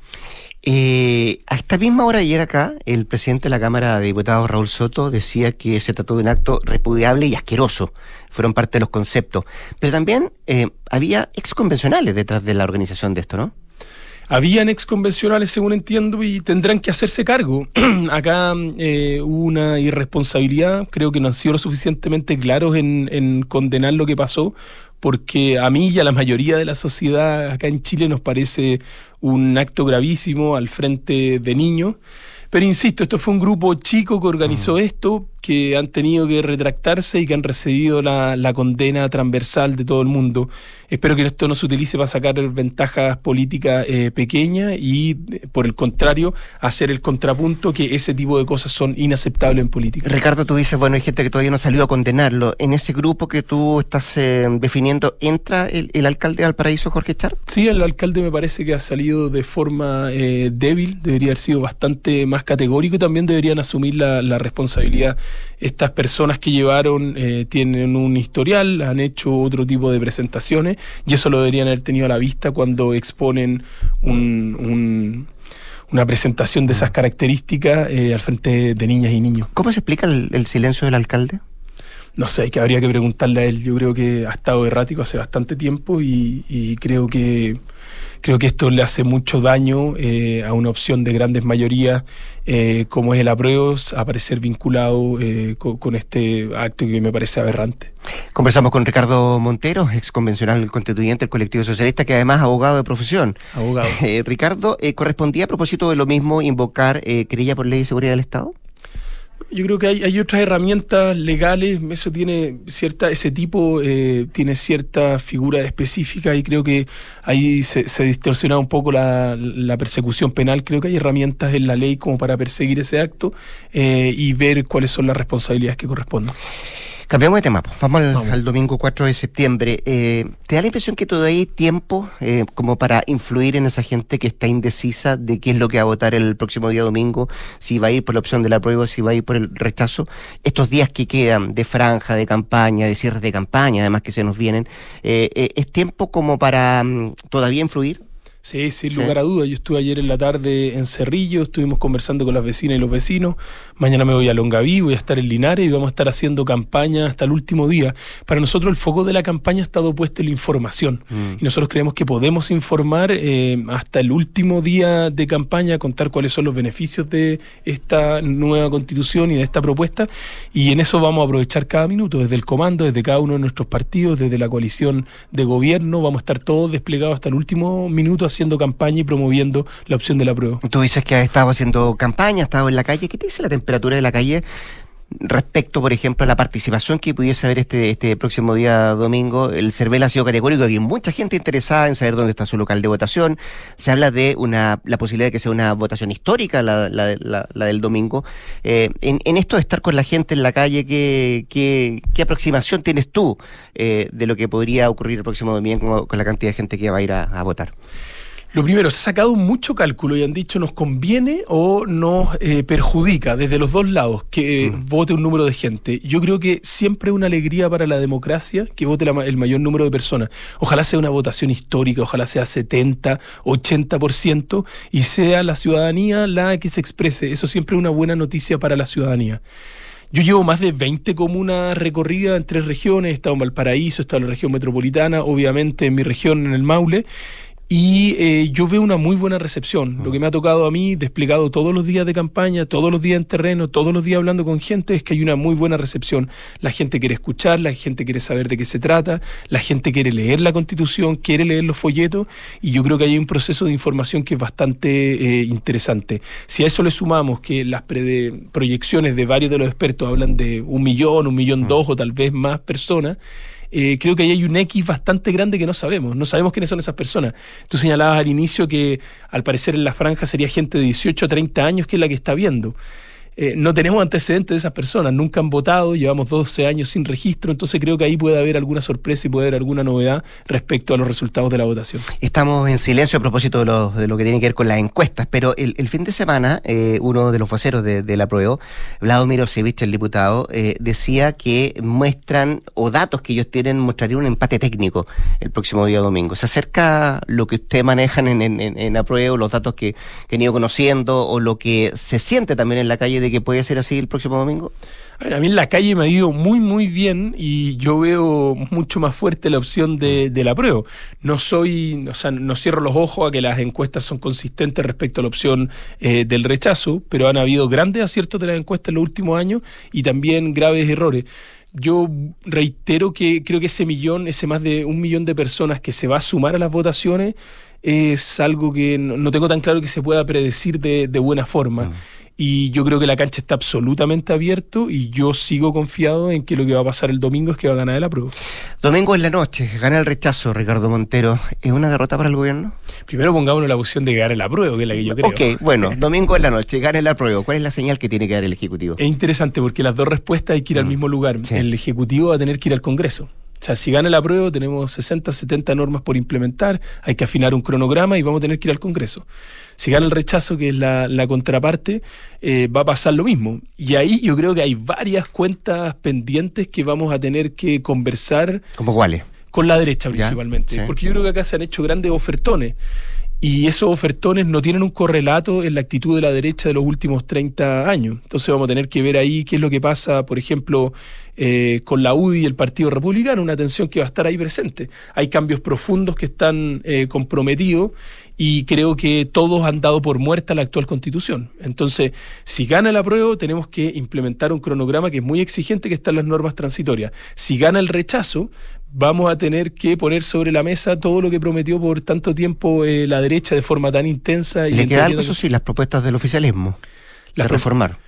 a esta misma hora ayer acá, el presidente de la Cámara de Diputados, Raúl Soto, decía que se trató de un acto repudiable y asqueroso. Fueron parte de los conceptos. Pero también había exconvencionales detrás de la organización de esto, ¿no? Habían exconvencionales, según entiendo, y tendrán que hacerse cargo. Acá eh, hubo una irresponsabilidad, creo que no han sido lo suficientemente claros en, en condenar lo que pasó, porque a mí y a la mayoría de la sociedad acá en Chile nos parece un acto gravísimo al frente de niños. Pero insisto, esto fue un grupo chico que organizó mm. esto, que han tenido que retractarse y que han recibido la, la, condena transversal de todo el mundo. Espero que esto no se utilice para sacar ventajas políticas eh, pequeñas y, por el contrario, hacer el contrapunto que ese tipo de cosas son inaceptables en política. Ricardo, tú dices, bueno, hay gente que todavía no ha salido a condenarlo. ¿En ese grupo que tú estás eh, definiendo entra el, el, alcalde de Valparaíso, Jorge Char? Sí, el alcalde me parece que ha salido de forma eh, débil, debería haber sido bastante más categórico y también deberían asumir la, la responsabilidad estas personas que llevaron eh, tienen un historial, han hecho otro tipo de presentaciones y eso lo deberían haber tenido a la vista cuando exponen un, una presentación de esas características eh, al frente de niñas y niños. ¿Cómo se explica el, silencio del alcalde? No sé, que habría que preguntarle a él. Yo creo que ha estado errático hace bastante tiempo y creo que Creo que esto le hace mucho daño eh, a una opción de grandes mayorías eh, como es el apruebo, aparecer vinculado eh, con, este acto que me parece aberrante. Conversamos con Ricardo Montero, ex convencional constituyente del colectivo socialista, que además es abogado de profesión. Abogado. Eh, Ricardo, ¿correspondía a propósito de lo mismo invocar querella por ley de seguridad del Estado? Yo creo que hay, hay otras herramientas legales, eso tiene cierta, ese tipo eh, tiene cierta figura específica y creo que ahí se, se distorsiona un poco la, la persecución penal. Creo que hay herramientas en la ley como para perseguir ese acto eh, y ver cuáles son las responsabilidades que corresponden. Cambiamos de tema, pues. vamos al, al domingo 4 de septiembre. Eh, ¿Te da la impresión que todavía hay tiempo eh, como para influir en esa gente que está indecisa de qué es lo que va a votar el próximo día domingo? Si va a ir por la opción de la prueba, si va a ir por el rechazo. Estos días que quedan de franja, de campaña, de cierres de campaña, además que se nos vienen, eh, eh, ¿es tiempo como para mm, todavía influir? Sí, sin lugar a dudas. Yo estuve ayer en la tarde en Cerrillo, estuvimos conversando con las vecinas y los vecinos. Mañana me voy a Longaví, voy a estar en Linares y vamos a estar haciendo campaña hasta el último día. Para nosotros el foco de la campaña ha estado puesto en la información. Y nosotros creemos que podemos informar eh, hasta el último día de campaña, contar cuáles son los beneficios de esta nueva constitución y de esta propuesta. Y en eso vamos a aprovechar cada minuto, desde el comando, desde cada uno de nuestros partidos, desde la coalición de gobierno. Vamos a estar todos desplegados hasta el último minuto haciendo campaña y promoviendo la opción de la prueba. Tú dices que has estado haciendo campaña, has estado en la calle. ¿Qué te dice la temperatura de la calle respecto, por ejemplo, a la participación que pudiese haber este, este próximo día domingo? El CERVEL ha sido categórico, hay mucha gente interesada en saber dónde está su local de votación. Se habla de una la posibilidad de que sea una votación histórica la, la, la, la del domingo. Eh, en, esto de estar con la gente en la calle, ¿qué, qué, qué aproximación tienes tú eh, de lo que podría ocurrir el próximo domingo con la cantidad de gente que va a ir a votar? Lo primero, se ha sacado mucho cálculo y han dicho nos conviene o nos eh, perjudica desde los dos lados que eh, mm. vote un número de gente. Yo creo que siempre es una alegría para la democracia que vote la, el mayor número de personas. Ojalá sea una votación histórica, ojalá sea 70, 80% y sea la ciudadanía la que se exprese. Eso siempre es una buena noticia para la ciudadanía. Yo llevo más de 20 comunas recorridas en tres regiones, he estado en Valparaíso, he estado en la región metropolitana, obviamente en mi región, en el Maule, y eh, yo veo una muy buena recepción. Lo que me ha tocado a mí, desplegado todos los días de campaña, todos los días en terreno, todos los días hablando con gente, es que hay una muy buena recepción. La gente quiere escuchar, la gente quiere saber de qué se trata, la gente quiere leer la constitución, quiere leer los folletos, y yo creo que hay un proceso de información que es bastante eh, interesante. Si a eso le sumamos que las proyecciones de varios de los expertos hablan de un millón, un millón dos o tal vez más personas, eh, creo que ahí hay un X bastante grande que no sabemos. No sabemos quiénes son esas personas. Tú señalabas al inicio que al parecer en la franja sería gente de 18 a 30 años que es la que está viendo. Eh, no tenemos antecedentes de esas personas, nunca han votado, llevamos 12 años sin registro, entonces creo que ahí puede haber alguna sorpresa y puede haber alguna novedad respecto a los resultados de la votación. Estamos en silencio a propósito de lo, de lo que tiene que ver con las encuestas, pero el, el fin de semana eh, uno de los voceros de, de la prueba, Vladimir Osevich, el diputado, eh, decía que muestran, o datos que ellos tienen, mostrarían un empate técnico el próximo día domingo. ¿Se acerca lo que ustedes manejan en, en, en la prueba, los datos que, que han ido conociendo, o lo que se siente también en la calle de que puede ser así el próximo domingo? A, ver, a mí en la calle me ha ido muy, muy bien y yo veo mucho más fuerte la opción de, de la prueba. No soy, o sea, no cierro los ojos a que las encuestas son consistentes respecto a la opción eh, del rechazo, pero han habido grandes aciertos de las encuestas en los últimos años y también graves errores yo reitero que creo que ese millón, ese más de un millón de personas que se va a sumar a las votaciones, es algo que no, tengo tan claro que se pueda predecir de, de buena forma. Mm y yo creo que la cancha está absolutamente abierto y yo sigo confiado en que lo que va a pasar el domingo es que va a ganar el apruebo. Domingo en la noche, gana el rechazo, Ricardo Montero. ¿Es una derrota para el gobierno? Primero pongámonos la opción de ganar el apruebo, que es la que yo creo. Ok, bueno, domingo en la noche, gana el apruebo. ¿Cuál es la señal que tiene que dar el Ejecutivo? Es interesante porque las dos respuestas hay que ir al mismo lugar. Sí. El Ejecutivo va a tener que ir al Congreso. O sea, si gana el apruebo, tenemos 60, 70 normas por implementar, hay que afinar un cronograma y vamos a tener que ir al Congreso. Si gana el rechazo, que es la, la contraparte, eh, va a pasar lo mismo. Y ahí yo creo que hay varias cuentas pendientes que vamos a tener que conversar. ¿Cómo cuáles? Con la derecha principalmente. Sí. Porque yo creo que acá se han hecho grandes ofertones y esos ofertones no tienen un correlato en la actitud de la derecha de los últimos 30 años. Entonces vamos a tener que ver ahí qué es lo que pasa, por ejemplo, eh, con la UDI y el Partido Republicano, una tensión que va a estar ahí presente. Hay cambios profundos que están eh, comprometidos y creo que todos han dado por muerta la actual constitución. Entonces, si gana el apruebo, tenemos que implementar un cronograma que es muy exigente, que están las normas transitorias. Si gana el rechazo, vamos a tener que poner sobre la mesa todo lo que prometió por tanto tiempo eh, la derecha de forma tan intensa. Y Le queda algo, eso sí, las propuestas del oficialismo, las de reformar.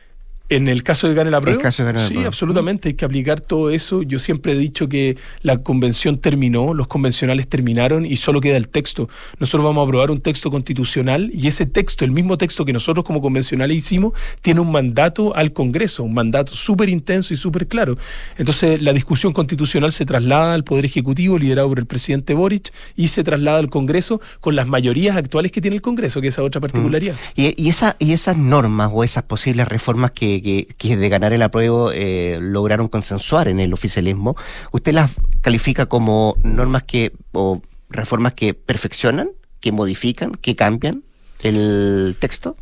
En el caso de ganar la prueba, sí, absolutamente, hay que aplicar todo eso. Yo siempre he dicho que la convención terminó, los convencionales terminaron y solo queda el texto. Nosotros vamos a aprobar un texto constitucional y ese texto, el mismo texto que nosotros como convencionales hicimos, tiene un mandato al Congreso, un mandato súper intenso y súper claro. Entonces, la discusión constitucional se traslada al Poder Ejecutivo, liderado por el presidente Boric, y se traslada al Congreso con las mayorías actuales que tiene el Congreso, que es esa otra particularidad. Y, y, esa, y esas normas o esas posibles reformas que que, de ganar el apruebo eh, lograron consensuar en el oficialismo, ¿usted las califica como normas que o reformas que perfeccionan, que modifican, que cambian el texto?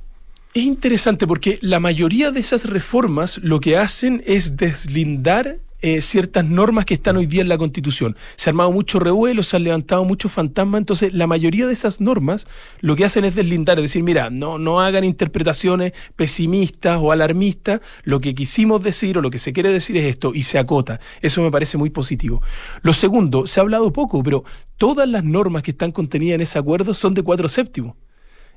Es interesante porque la mayoría de esas reformas lo que hacen es deslindar eh, ciertas normas que están hoy día en la Constitución. Se ha armado mucho revuelo, se han levantado muchos fantasmas, entonces la mayoría de esas normas lo que hacen es deslindar, es decir, mira, no, no hagan interpretaciones pesimistas o alarmistas, lo que quisimos decir o lo que se quiere decir es esto y se acota. Eso me parece muy positivo. Lo segundo, se ha hablado poco, pero todas las normas que están contenidas en ese acuerdo son de cuatro séptimos.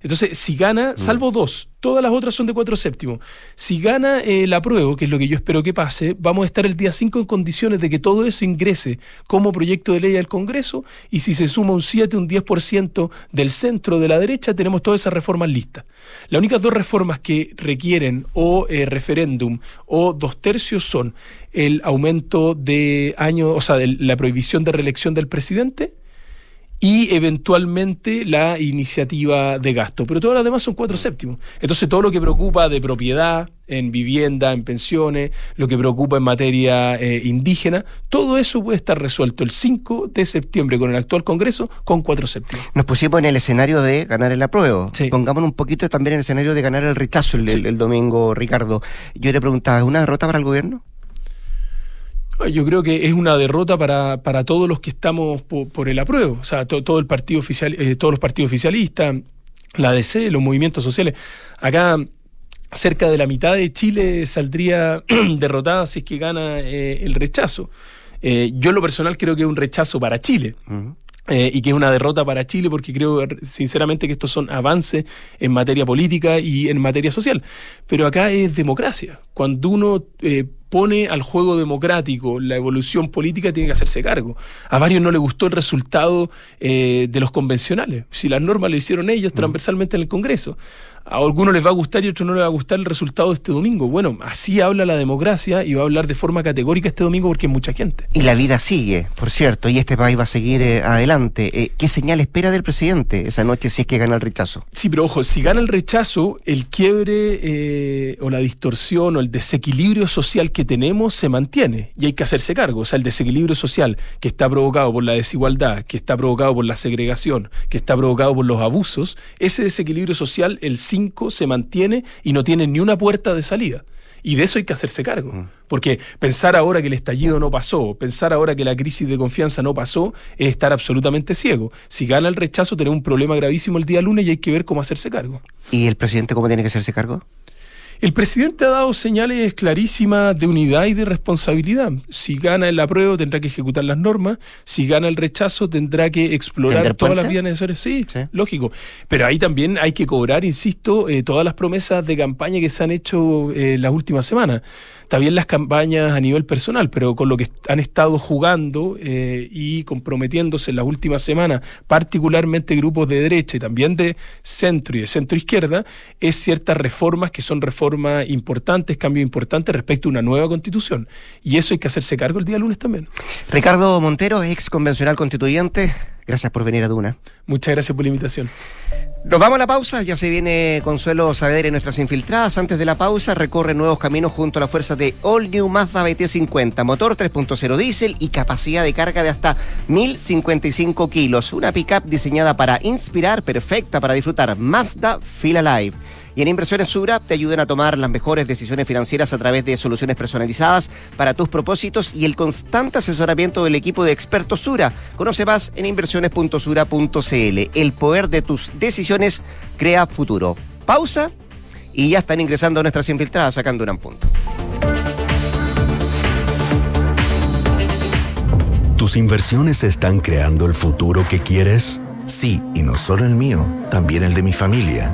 Entonces, si gana, mm. salvo dos, todas las otras son de cuatro séptimos. Si gana el apruebo, que es lo que yo espero que pase, vamos a estar el día 5 en condiciones de que todo eso ingrese como proyecto de ley al Congreso y si se suma un 7, un 10% del centro de la derecha, tenemos todas esas reformas listas. Las únicas dos reformas que requieren o eh, referéndum o dos tercios son el aumento de años, o sea, de la prohibición de reelección del presidente y eventualmente la iniciativa de gasto. Pero todas las demás son cuatro séptimos. Entonces todo lo que preocupa de propiedad, en vivienda, en pensiones, lo que preocupa en materia eh, indígena, todo eso puede estar resuelto el 5 de septiembre con el actual Congreso con cuatro séptimos. Nos pusimos en el escenario de ganar el apruebo. Pongámonos un poquito también en el escenario de ganar el rechazo el, el domingo, Ricardo. Yo le preguntaba, ¿es una derrota para el gobierno? Yo creo que es una derrota para, para todos los que estamos por, el apruebo, o sea, todo el partido oficial, eh, todos los partidos oficialistas, la DC, los movimientos sociales. Acá cerca de la mitad de Chile saldría derrotada si es que gana eh, el rechazo. Eh, yo en lo personal creo que es un rechazo para Chile. y que es una derrota para Chile porque creo sinceramente que estos son avances en materia política y en materia social. Pero acá es democracia. Cuando uno pone al juego democrático la evolución política, tiene que hacerse cargo. A varios no le gustó el resultado eh, de los convencionales. Si las normas lo hicieron ellos mm. transversalmente en el Congreso a algunos les va a gustar y a otros no les va a gustar el resultado de este domingo. Bueno, así habla la democracia y va a hablar de forma categórica este domingo porque hay mucha gente. Y la vida sigue, por cierto, y este país va a seguir eh, adelante. Eh, ¿Qué señal espera del presidente esa noche si es que gana el rechazo? Sí, pero ojo, si gana el rechazo, el quiebre eh, o la distorsión o el desequilibrio social que tenemos se mantiene y hay que hacerse cargo. O sea, el desequilibrio social que está provocado por la desigualdad, que está provocado por la segregación, que está provocado por los abusos, ese desequilibrio social, el se mantiene y no tiene ni una puerta de salida. Y de eso hay que hacerse cargo. Mm. Porque pensar ahora que el estallido no pasó, pensar ahora que la crisis de confianza no pasó, es estar absolutamente ciego. Si gana el rechazo, tenemos un problema gravísimo el día lunes y hay que ver cómo hacerse cargo. ¿Y el presidente cómo tiene que hacerse cargo? El presidente ha dado señales clarísimas de unidad y de responsabilidad. Si gana el apruebo tendrá que ejecutar las normas, si gana el rechazo tendrá que explorar todas las vías necesarias. Sí, lógico. Pero ahí también hay que cobrar, insisto, eh, todas las promesas de campaña que se han hecho eh, las últimas semanas bien las campañas a nivel personal, pero con lo que han estado jugando eh, y comprometiéndose en las últimas semanas, particularmente grupos de derecha y también de centro y de centro izquierda, es ciertas reformas que son reformas importantes, cambios importantes respecto a una nueva constitución. Y eso hay que hacerse cargo el día lunes también. Ricardo Montero, ex convencional constituyente, gracias por venir a Duna. Muchas gracias por la invitación. Nos vamos a la pausa, ya se viene Consuelo Saavedra y nuestras infiltradas. Antes de la pausa, recorre nuevos caminos junto a la fuerza de All New Mazda BT50, motor 3.0 diésel y capacidad de carga de hasta 1055 kilos. Una pickup diseñada para inspirar, perfecta para disfrutar. Mazda Feel Alive. Y en Inversiones Sura te ayudan a tomar las mejores decisiones financieras a través de soluciones personalizadas para tus propósitos y el constante asesoramiento del equipo de expertos Sura. Conoce más en inversiones.sura.cl. El poder de tus decisiones crea futuro. Pausa y ya están ingresando nuestras infiltradas sacando un punto. ¿Tus inversiones están creando el futuro que quieres? Sí, y no solo el mío, también el de mi familia.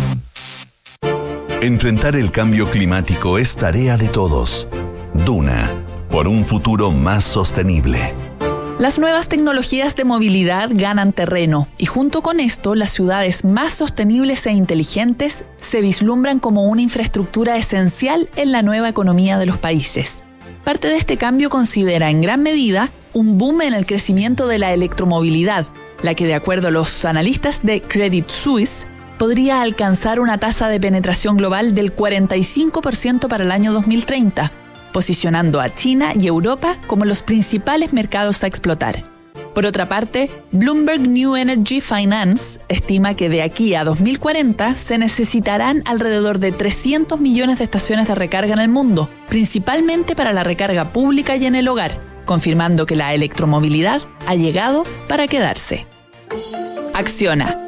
Enfrentar el cambio climático es tarea de todos. Duna, por un futuro más sostenible. Las nuevas tecnologías de movilidad ganan terreno y junto con esto las ciudades más sostenibles e inteligentes se vislumbran como una infraestructura esencial en la nueva economía de los países. Parte de este cambio considera en gran medida un boom en el crecimiento de la electromovilidad, la que de acuerdo a los analistas de Credit Suisse podría alcanzar una tasa de penetración global del 45% para el año 2030, posicionando a China y Europa como los principales mercados a explotar. Por otra parte, Bloomberg New Energy Finance estima que de aquí a 2040 se necesitarán alrededor de 300 millones de estaciones de recarga en el mundo, principalmente para la recarga pública y en el hogar, confirmando que la electromovilidad ha llegado para quedarse. Acciona,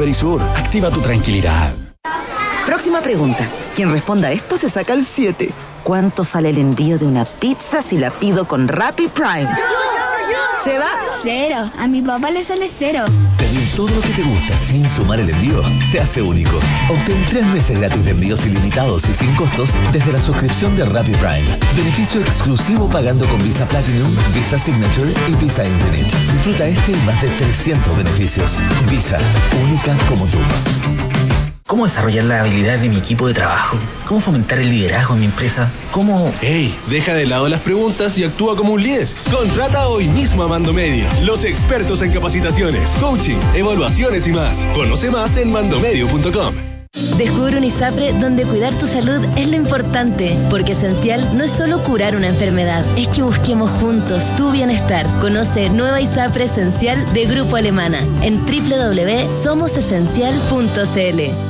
Verisur. Activa tu tranquilidad. Próxima pregunta. Quien responda a esto se saca el 7. ¿Cuánto sale el envío de una pizza si la pido con Rappi Prime? ¿Se va? Cero. A mi papá le sale cero. Pedir todo lo que te gusta sin sumar el envío te hace único. Obtén tres meses gratis de envíos ilimitados y sin costos desde la suscripción de Rappi Prime. Beneficio exclusivo pagando con Visa Platinum, Visa Signature y Visa Infinite. Disfruta este y más de 300 beneficios. Visa, única como tú. ¿Cómo desarrollar las habilidades de mi equipo de trabajo? ¿Cómo fomentar el liderazgo en mi empresa? ¿Cómo...? ¡Ey! Deja de lado las preguntas y actúa como un líder. Contrata hoy mismo a Mando Medio, los expertos en capacitaciones, coaching, evaluaciones y más. Conoce más en mandomedio.com. Descubre un ISAPRE donde cuidar tu salud es lo importante, porque esencial no es solo curar una enfermedad, es que busquemos juntos tu bienestar. Conoce Nueva ISAPRE Esencial de Grupo Alemana en www.somosesencial.cl.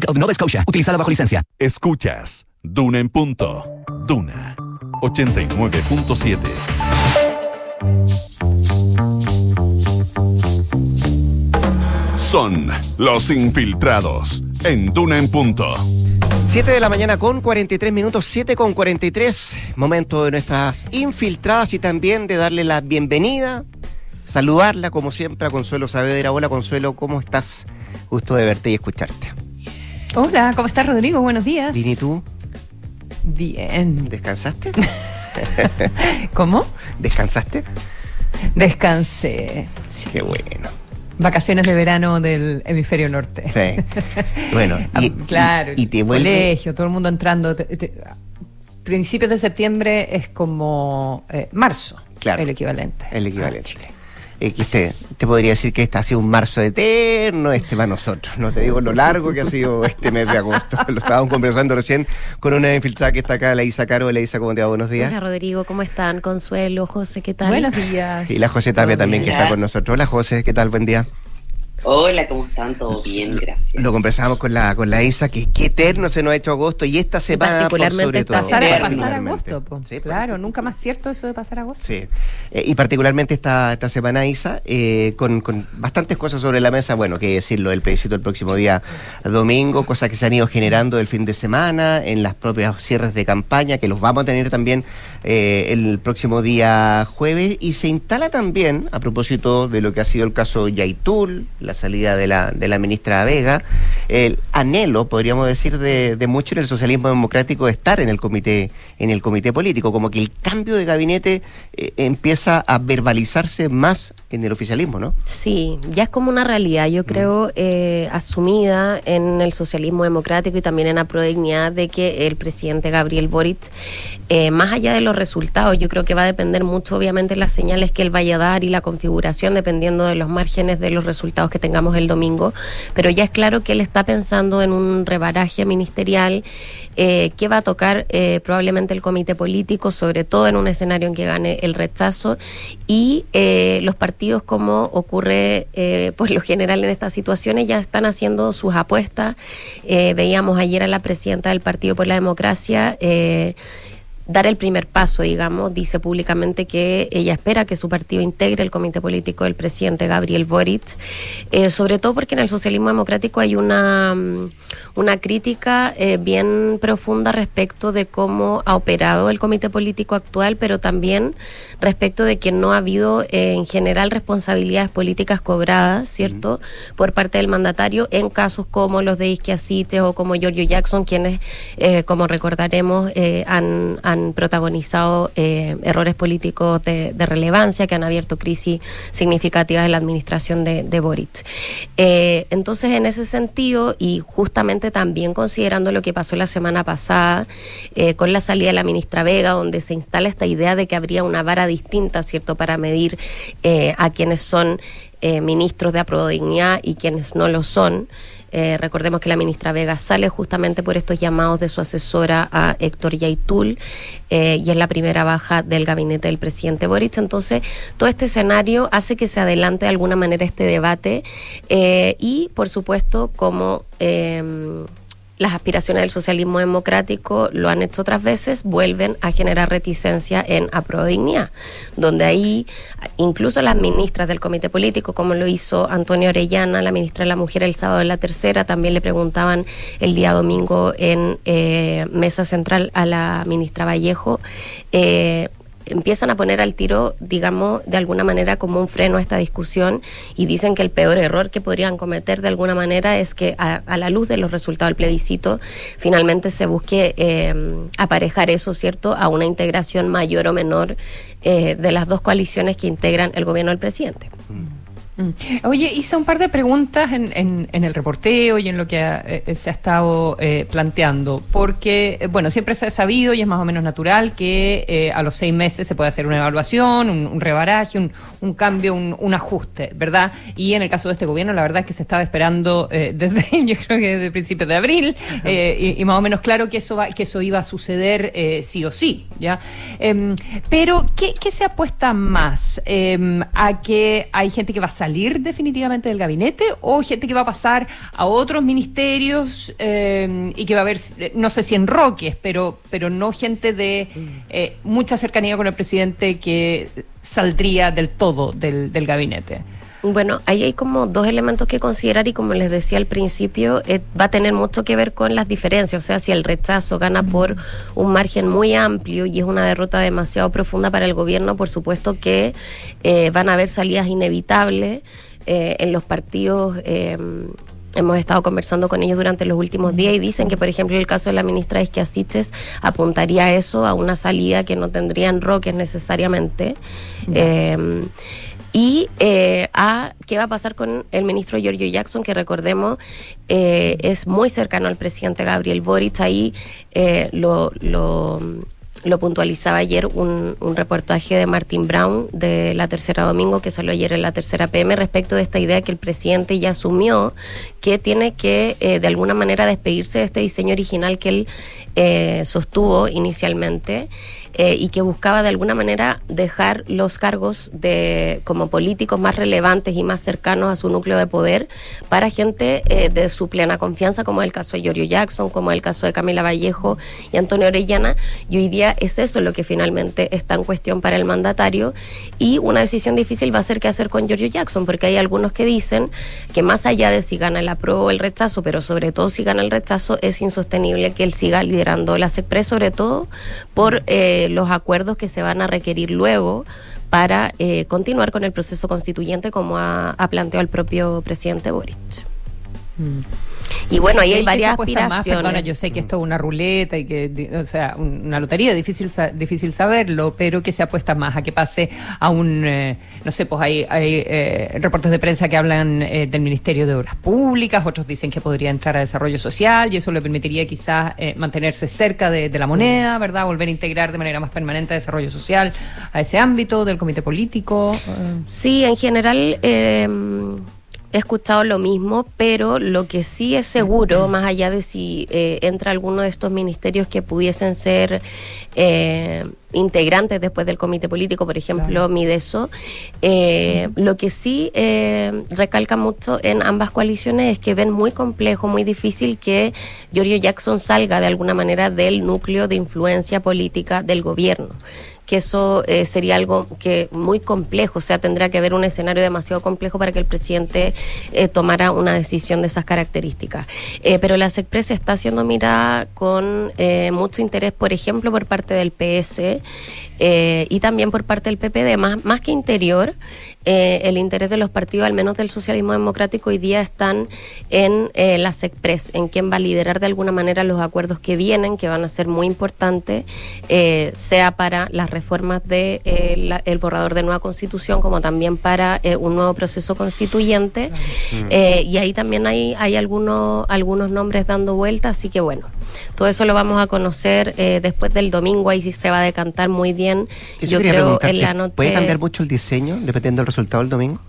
of Nova Scotia. Utilizada bajo licencia. Escuchas Duna en punto. Duna 89.7. Son los infiltrados en Duna en punto. 7 de la mañana con 43 minutos, 7 con 43. Momento de nuestras infiltradas y también de darle la bienvenida, saludarla como siempre a Consuelo Saavedra. Hola Consuelo, ¿cómo estás? Gusto de verte y escucharte. Hola, ¿cómo estás Rodrigo? Buenos días. Bien, ¿y tú? Bien. ¿Descansaste? ¿Cómo? ¿Descansaste? Descansé. Qué bueno. Vacaciones de verano del hemisferio norte. Sí. Bueno, y, claro, y, y te vuelve... colegio, todo el mundo entrando. te- te- principios de septiembre es como eh, marzo, Claro. el equivalente. El equivalente. Eh, que se- te podría decir que este ha sido un marzo eterno este para nosotros. No te digo lo largo que ha sido este mes de agosto. Lo estábamos conversando recién con una infiltrada que está acá, la Isa Caro. La Isa, ¿cómo te va? Buenos días. Hola Rodrigo, ¿cómo están? Consuelo, José, ¿qué tal? Buenos días. Y la José Tapia también que está con nosotros. Hola José, ¿qué tal? Buen día. Hola, ¿cómo están? ¿Todo bien? Gracias. Lo conversábamos con la, con la Isa, que qué eterno se nos ha hecho agosto y esta semana por sobre todo. pasar, pasar particularmente. agosto, po. claro, nunca más cierto eso de pasar agosto. Sí, Eh, y particularmente esta, esta semana, Isa, eh, con, con bastantes cosas sobre la mesa, bueno, que decirlo, el plebiscito el próximo día domingo, cosas que se han ido generando el fin de semana, en las propias cierres de campaña, que los vamos a tener también eh, el próximo día jueves, y se instala también, a propósito de lo que ha sido el caso Yaitul, la salida de la, de la ministra Vega, el anhelo, podríamos decir, de, de mucho en el socialismo democrático de estar en el comité, en el comité político, como que el cambio de gabinete eh, empieza a verbalizarse más en el oficialismo, ¿no? Sí, ya es como una realidad, yo creo, eh, asumida en el socialismo democrático y también en la prodignidad de que el presidente Gabriel Boric, eh, más allá de los resultados, yo creo que va a depender mucho, obviamente, las señales que él vaya a dar y la configuración, dependiendo de los márgenes de los resultados que tengamos el domingo. Pero ya es claro que él está pensando en un rebaraje ministerial eh, que va a tocar eh, probablemente el comité político, sobre todo en un escenario en que gane el rechazo y eh, los partidos, como ocurre eh, por lo general en estas situaciones, ya están haciendo sus apuestas. Eh, veíamos ayer a la presidenta del Partido por la Democracia. Dar el primer paso, digamos, dice públicamente que ella espera que su partido integre el comité político del presidente Gabriel Boric, eh, sobre todo porque en el socialismo democrático hay una, mm, una crítica eh, bien profunda respecto de cómo ha operado el comité político actual, pero también respecto de que no ha habido eh, en general responsabilidades políticas cobradas, ¿cierto?, por parte del mandatario en casos como los de Isquiasites o como Giorgio Jackson, quienes, eh, como recordaremos, eh, han, protagonizado eh, errores políticos de, relevancia que han abierto crisis significativas en la administración de, de Boric. Eh, entonces, en ese sentido, y justamente también considerando lo que pasó la semana pasada eh, con la salida de la ministra Vega, donde se instala esta idea de que habría una vara distinta, ¿cierto?, para medir a quienes son ministros de aprobodignidad y quienes no lo son. Eh, recordemos que la ministra Vega sale justamente por estos llamados de su asesora a Héctor Yaitul eh, y es la primera baja del gabinete del presidente Boric. Entonces, todo este escenario hace que se adelante de alguna manera este debate eh, y, por supuesto, como eh, las aspiraciones del socialismo democrático lo han hecho otras veces, vuelven a generar reticencia en aprodignidad, donde ahí incluso las ministras del comité político, como lo hizo Antonio Orellana, la ministra de la Mujer el sábado de la tercera, también le preguntaban el día domingo en eh, mesa central a la ministra Vallejo. eh, empiezan a poner al tiro, digamos, de alguna manera como un freno a esta discusión y dicen que el peor error que podrían cometer de alguna manera es que a, a la luz de los resultados del plebiscito finalmente se busque eh, aparejar eso, ¿cierto?, a una integración mayor o menor eh, de las dos coaliciones que integran el gobierno del presidente. Mm. Oye, hice un par de preguntas en, en- en el reporteo y en lo que ha- eh, se ha estado eh, planteando, porque, eh, bueno, siempre se ha sabido y es más o menos natural que eh, a los seis meses se puede hacer una evaluación, un, un rebaraje, un, un cambio, un, un ajuste, ¿verdad? Y en el caso de este gobierno, la verdad es que se estaba esperando eh, desde, yo creo que desde principios de abril, eh, y, y más o menos claro que eso, va, que eso iba a suceder eh, sí o sí, ¿ya? Em, pero, ¿qué, qué se apuesta más? Em, ¿A que hay gente que va a salir definitivamente del gabinete o gente que va a pasar a otros ministerios em, y que va a haber, eh, no sé si enroques, pero, pero no gente de eh, mucha cercanía con el presidente que saldría del todo del, del gabinete? Bueno, ahí hay como dos elementos que considerar y como les decía al principio, eh, va a tener mucho que ver con las diferencias. O sea, si el rechazo gana por un margen muy amplio y es una derrota demasiado profunda para el gobierno, por supuesto que eh, van a haber salidas inevitables eh, en los partidos. Hemos estado conversando con ellos durante los últimos días y dicen que, por ejemplo, el caso de la ministra Asistes apuntaría a eso, a una salida que no tendrían roques necesariamente. Y eh, a qué va a pasar con el ministro Giorgio Jackson, que recordemos eh, es muy cercano al presidente Gabriel Boric. Ahí eh, lo, lo, puntualizaba ayer un, un, reportaje de Martin Brown de la Tercera Domingo, que salió ayer en la Tercera PM, respecto de esta idea que el presidente ya asumió que tiene que de alguna manera despedirse de este diseño original que él sostuvo inicialmente. Eh, y que buscaba de alguna manera dejar los cargos de como políticos más relevantes y más cercanos a su núcleo de poder para gente eh, de su plena confianza, como el caso de Giorgio Jackson, como el caso de Camila Vallejo y Antonio Orellana. Y hoy día es eso lo que finalmente está en cuestión para el mandatario. Y una decisión difícil va a ser qué hacer con Giorgio Jackson, porque hay algunos que dicen que más allá de si gana el apruebo o el rechazo, pero sobre todo si gana el rechazo, es insostenible que él siga liderando la SECPRE, sobre todo por eh, los acuerdos que se van a requerir luego para eh, continuar con el proceso constituyente como ha, planteado el propio presidente Boric. Mm. Y bueno, ahí hay varias aspiraciones. yo sé que esto es una ruleta y que, o sea, una lotería, difícil difícil saberlo, pero que se apuesta más a que pase a un, eh, no sé, pues hay, hay eh, reportes de prensa que hablan eh, del Ministerio de Obras Públicas, otros dicen que podría entrar a Desarrollo Social y eso le permitiría quizás mantenerse cerca de, de, la moneda, ¿verdad? Volver a integrar de manera más permanente a Desarrollo Social a ese ámbito del Comité Político. Sí, en general he escuchado lo mismo, pero lo que sí es seguro, más allá de si eh, entra alguno de estos ministerios que pudiesen ser eh, integrantes después del comité político, por ejemplo, Mideso, eh, lo que sí recalca mucho en ambas coaliciones es que ven muy complejo, muy difícil que Giorgio Jackson salga de alguna manera del núcleo de influencia política del gobierno que eso eh, sería algo que muy complejo, o sea, tendrá que haber un escenario demasiado complejo para que el presidente eh, tomara una decisión de esas características. Eh, pero la SECPRES está siendo mirada con mucho interés, por ejemplo, por parte del PS y también por parte del PPD, más, más que interior, eh, el interés de los partidos, al menos del socialismo democrático, hoy día están en eh, la SECPRES, en quien va a liderar de alguna manera los acuerdos que vienen, que van a ser muy importantes, eh, sea para las reformas del de, el borrador de nueva constitución, como también para un nuevo proceso constituyente. y ahí también hay, hay algunos, algunos nombres dando vuelta, así que bueno, todo eso lo vamos a conocer después del domingo, ahí sí se va a decantar muy bien. Yo creo en la noche. ¿Puede cambiar mucho el diseño dependiendo del resultado el domingo?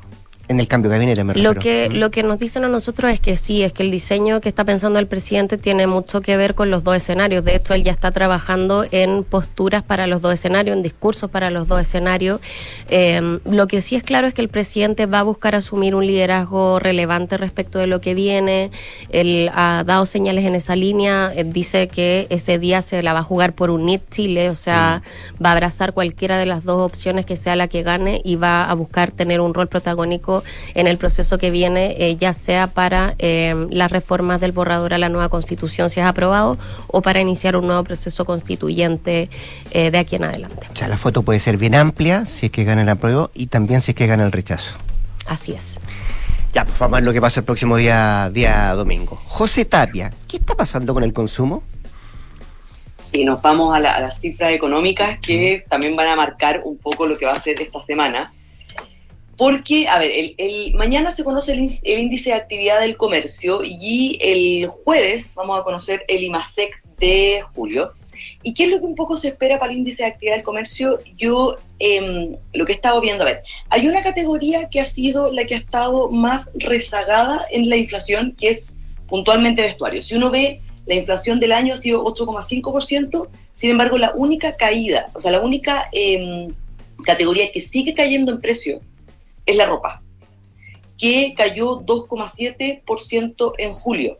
En el cambio de gabinete, me Lo que, lo que nos dicen a nosotros es que sí, es que el diseño que está pensando el presidente tiene mucho que ver con los dos escenarios. De hecho, él ya está trabajando en posturas para los dos escenarios, en discursos para los dos escenarios. Em, lo que sí es claro es que el presidente va a buscar asumir un liderazgo relevante respecto de lo que viene. Él ha dado señales en esa línea. Eh, dice que ese día se la va a jugar por unir Chile, o sea, va a abrazar cualquiera de las dos opciones que sea la que gane y va a buscar tener un rol protagónico en el proceso que viene, eh, ya sea para eh, las reformas del borrador a la nueva constitución, si es aprobado, o para iniciar un nuevo proceso constituyente eh, de aquí en adelante. O sea, la foto puede ser bien amplia si es que gana el apruebo y también si es que gana el rechazo. Así es. Ya, pues vamos a ver lo que pasa el próximo día, día domingo. José Tapia, ¿qué está pasando con el consumo? Sí, nos vamos a, a las cifras económicas que también van a marcar un poco lo que va a ser esta semana. Porque, a ver, el, mañana se conoce el, índice de actividad del comercio y el jueves vamos a conocer el IMASEC de julio. ¿Y qué es lo que un poco se espera para el índice de actividad del comercio? Yo em, lo que he estado viendo, a ver, hay una categoría que ha sido la que ha estado más rezagada en la inflación, que es puntualmente vestuario. Si uno ve, la inflación del año ha sido 8,5%, sin embargo, la única caída, o sea, la única em, categoría que sigue cayendo en precio es la ropa, que cayó 2,7% en julio.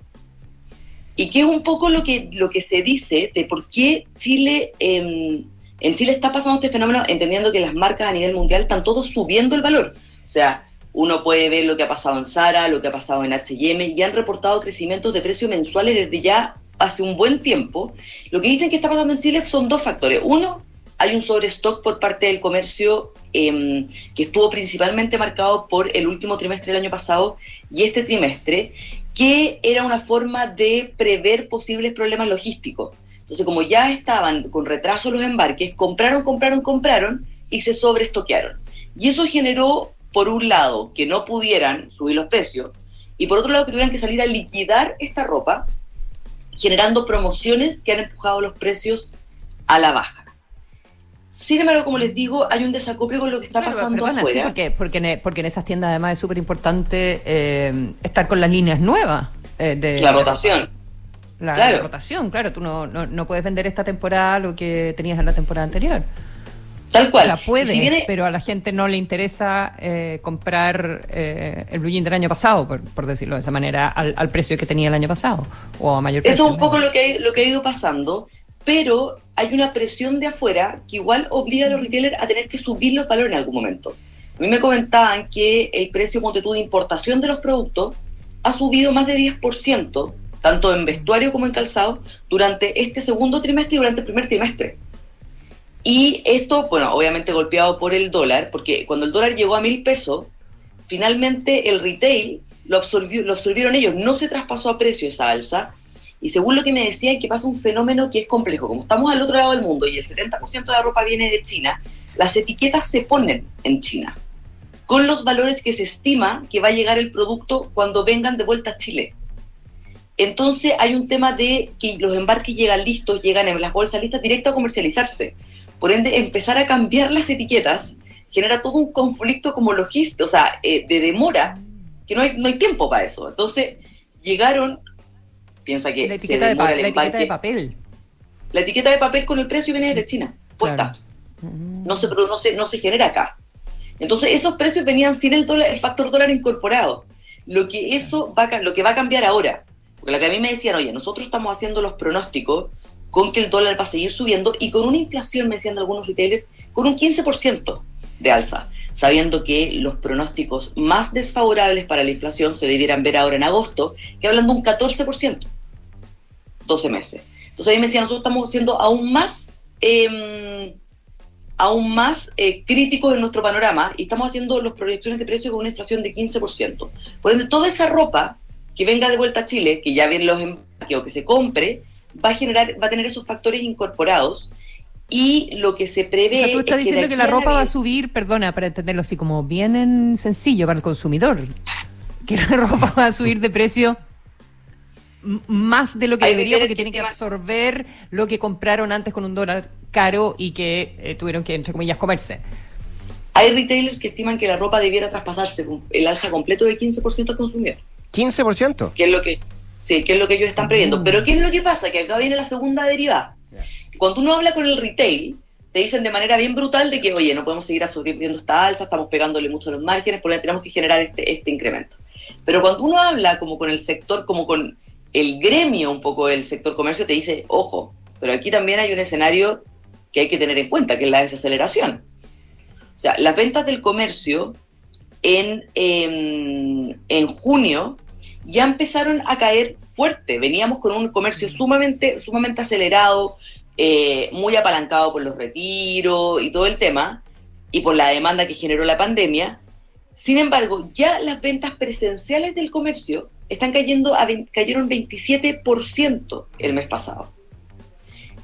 Y que es un poco lo que, lo que se dice de por qué Chile, em, en Chile está pasando este fenómeno, entendiendo que las marcas a nivel mundial están todos subiendo el valor. O sea, Uno puede ver lo que ha pasado en Zara, lo que ha pasado en H&M y han reportado crecimientos de precios mensuales desde ya hace un buen tiempo. Lo que dicen que está pasando en Chile son dos factores. Uno, hay un sobrestock por parte del comercio eh, que estuvo principalmente marcado por el último trimestre del año pasado y este trimestre, que era una forma de prever posibles problemas logísticos. Entonces, como ya estaban con retraso los embarques, compraron, compraron, compraron y se sobreestoquearon. Y eso generó, por un lado, que no pudieran subir los precios y por otro lado, que tuvieran que salir a liquidar esta ropa, generando promociones que han empujado los precios a la baja. Sin embargo, como les digo, hay un desacople con lo que está pasando perdona, afuera. sí, porque, porque, en, porque en esas tiendas además es súper importante eh, estar con las líneas nuevas. eh, de La rotación. La, Claro. la rotación, claro. Tú no, no, no puedes vender esta temporada lo que tenías en la temporada anterior. Tal cual. O sea, puedes, Y si viene- pero a la gente no le interesa eh, comprar eh, el blue jean del año pasado, por, por decirlo de esa manera, al, al precio que tenía el año pasado, o a mayor precio. Eso es un poco lo que, lo que ha ido pasando, pero hay una presión de afuera que igual obliga a los retailers a tener que subir los valores en algún momento. A mí me comentaban que el precio de importación de los productos ha subido más de 10%, tanto en vestuario como en calzado, durante este segundo trimestre y durante el primer trimestre. Y esto, bueno, obviamente golpeado por el dólar, porque cuando el dólar llegó a mil pesos, finalmente el retail lo, absorbió, lo absorbieron ellos, no se traspasó a precio esa alza. Y según lo que me decían, que pasa un fenómeno que es complejo. Como estamos al otro lado del mundo y el 70% de la ropa viene de China, las etiquetas se ponen en China, con los valores que se estima que va a llegar el producto cuando vengan de vuelta a Chile. Entonces hay un tema de que los embarques llegan listos, llegan en las bolsas listas directo a comercializarse. Por ende, empezar a cambiar las etiquetas genera todo un conflicto como logístico, o sea, eh, de demora, que no hay, no hay tiempo para eso. Entonces, llegaron, piensa que La etiqueta, de, demora pa- el la etiqueta de embarque. papel. La etiqueta de papel con el precio viene desde China, puesta. No, se, no, se, no se genera acá. Entonces, esos precios venían sin el, dólar, el factor dólar incorporado. Lo que, eso va, lo que va a cambiar ahora, porque lo que a mí me decían, oye, nosotros estamos haciendo los pronósticos con que el dólar va a seguir subiendo y con una inflación, me decían algunos retailers, con un 15% de alza, sabiendo que los pronósticos más desfavorables para la inflación se debieran ver ahora en agosto, que hablan de un 14%, 12 meses. Entonces a mí me decían, nosotros estamos siendo aún más, eh, aún más eh, críticos en nuestro panorama y estamos haciendo las proyecciones de precios con una inflación de 15%. Por ende, toda esa ropa que venga de vuelta a Chile, que ya vienen los embarques o que se compre, va a generar, va a tener esos factores incorporados y lo que se O prevé sea, tú estás es que, diciendo que aquí la ropa va a subir, perdona, para entenderlo así como bien en sencillo para el consumidor, que la ropa va a subir de precio más de lo que Hay debería porque que tienen que absorber lo que compraron antes con un dólar caro y que eh, tuvieron que, entre comillas, comerse. Hay retailers que estiman que la ropa debiera traspasarse el alza completo de 15% al consumidor. ¿15%? que es lo que sí, que es lo que ellos están previendo. Pero ¿qué es lo que pasa? Que acá viene la segunda derivada. Cuando uno habla con el retail, te dicen de manera bien brutal de que, oye, no podemos seguir absorbiendo esta alza, estamos pegándole mucho a los márgenes, por lo tanto tenemos que generar este, este incremento. Pero cuando uno habla como con el sector, como con el gremio un poco del sector comercio, te dice, ojo, pero aquí también hay un escenario que hay que tener en cuenta, que es la desaceleración. O sea, las ventas del comercio en, em, en junio ya empezaron a caer fuerte. Veníamos con un comercio sumamente, sumamente acelerado, eh, muy apalancado por los retiros y todo el tema, y por la demanda que generó la pandemia. Sin embargo, ya las ventas presenciales del comercio están cayendo a cayeron 27% el mes pasado.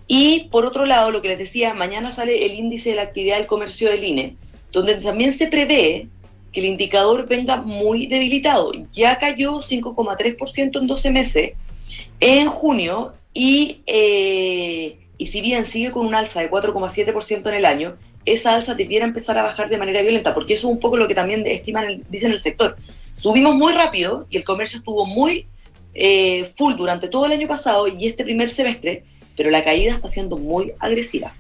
Y por otro lado, lo que les decía, mañana sale el índice de la actividad del comercio del INE, donde también se prevé que el indicador venga muy debilitado. Ya cayó 5,3% en 12 meses en junio y, eh, y si bien sigue con un alza de 4,7% en el año, esa alza debiera empezar a bajar de manera violenta, porque eso es un poco lo que también estiman, dicen el sector. Subimos muy rápido y el comercio estuvo muy eh, full durante todo el año pasado y este primer semestre, pero la caída está siendo muy agresiva.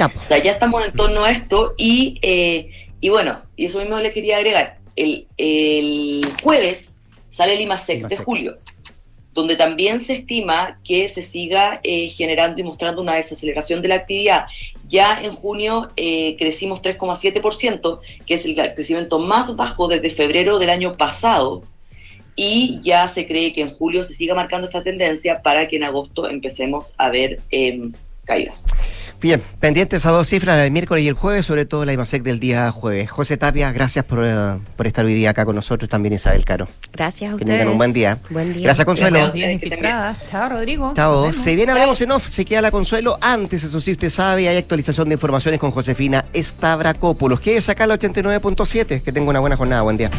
O sea, ya estamos en torno a esto y, eh, y bueno, y eso mismo le quería agregar. El, el jueves sale el IMASEC de IMASEC. julio. Donde también se estima que se siga eh, generando y mostrando una desaceleración de la actividad. Ya en junio eh, crecimos 3,7%, que es el crecimiento más bajo desde febrero del año pasado, y ya se cree que en julio se siga marcando esta tendencia para que en agosto empecemos a ver em, caídas. Bien, pendientes a dos cifras, el miércoles y el jueves, sobre todo la IMASEC del día jueves. José Tapia, gracias por, eh, por, estar hoy día acá con nosotros, también Isabel Caro. Gracias a que ustedes. tengan un buen día. Buen día. Gracias, Consuelo. Chao, Rodrigo. Chao. Se viene Hablamos en Off, se queda la Consuelo. Antes, eso sí, usted sabe, hay actualización de informaciones con Josefina Estabracópolos. ¿Qué es acá la 89.7? Que tenga una buena jornada. Buen día.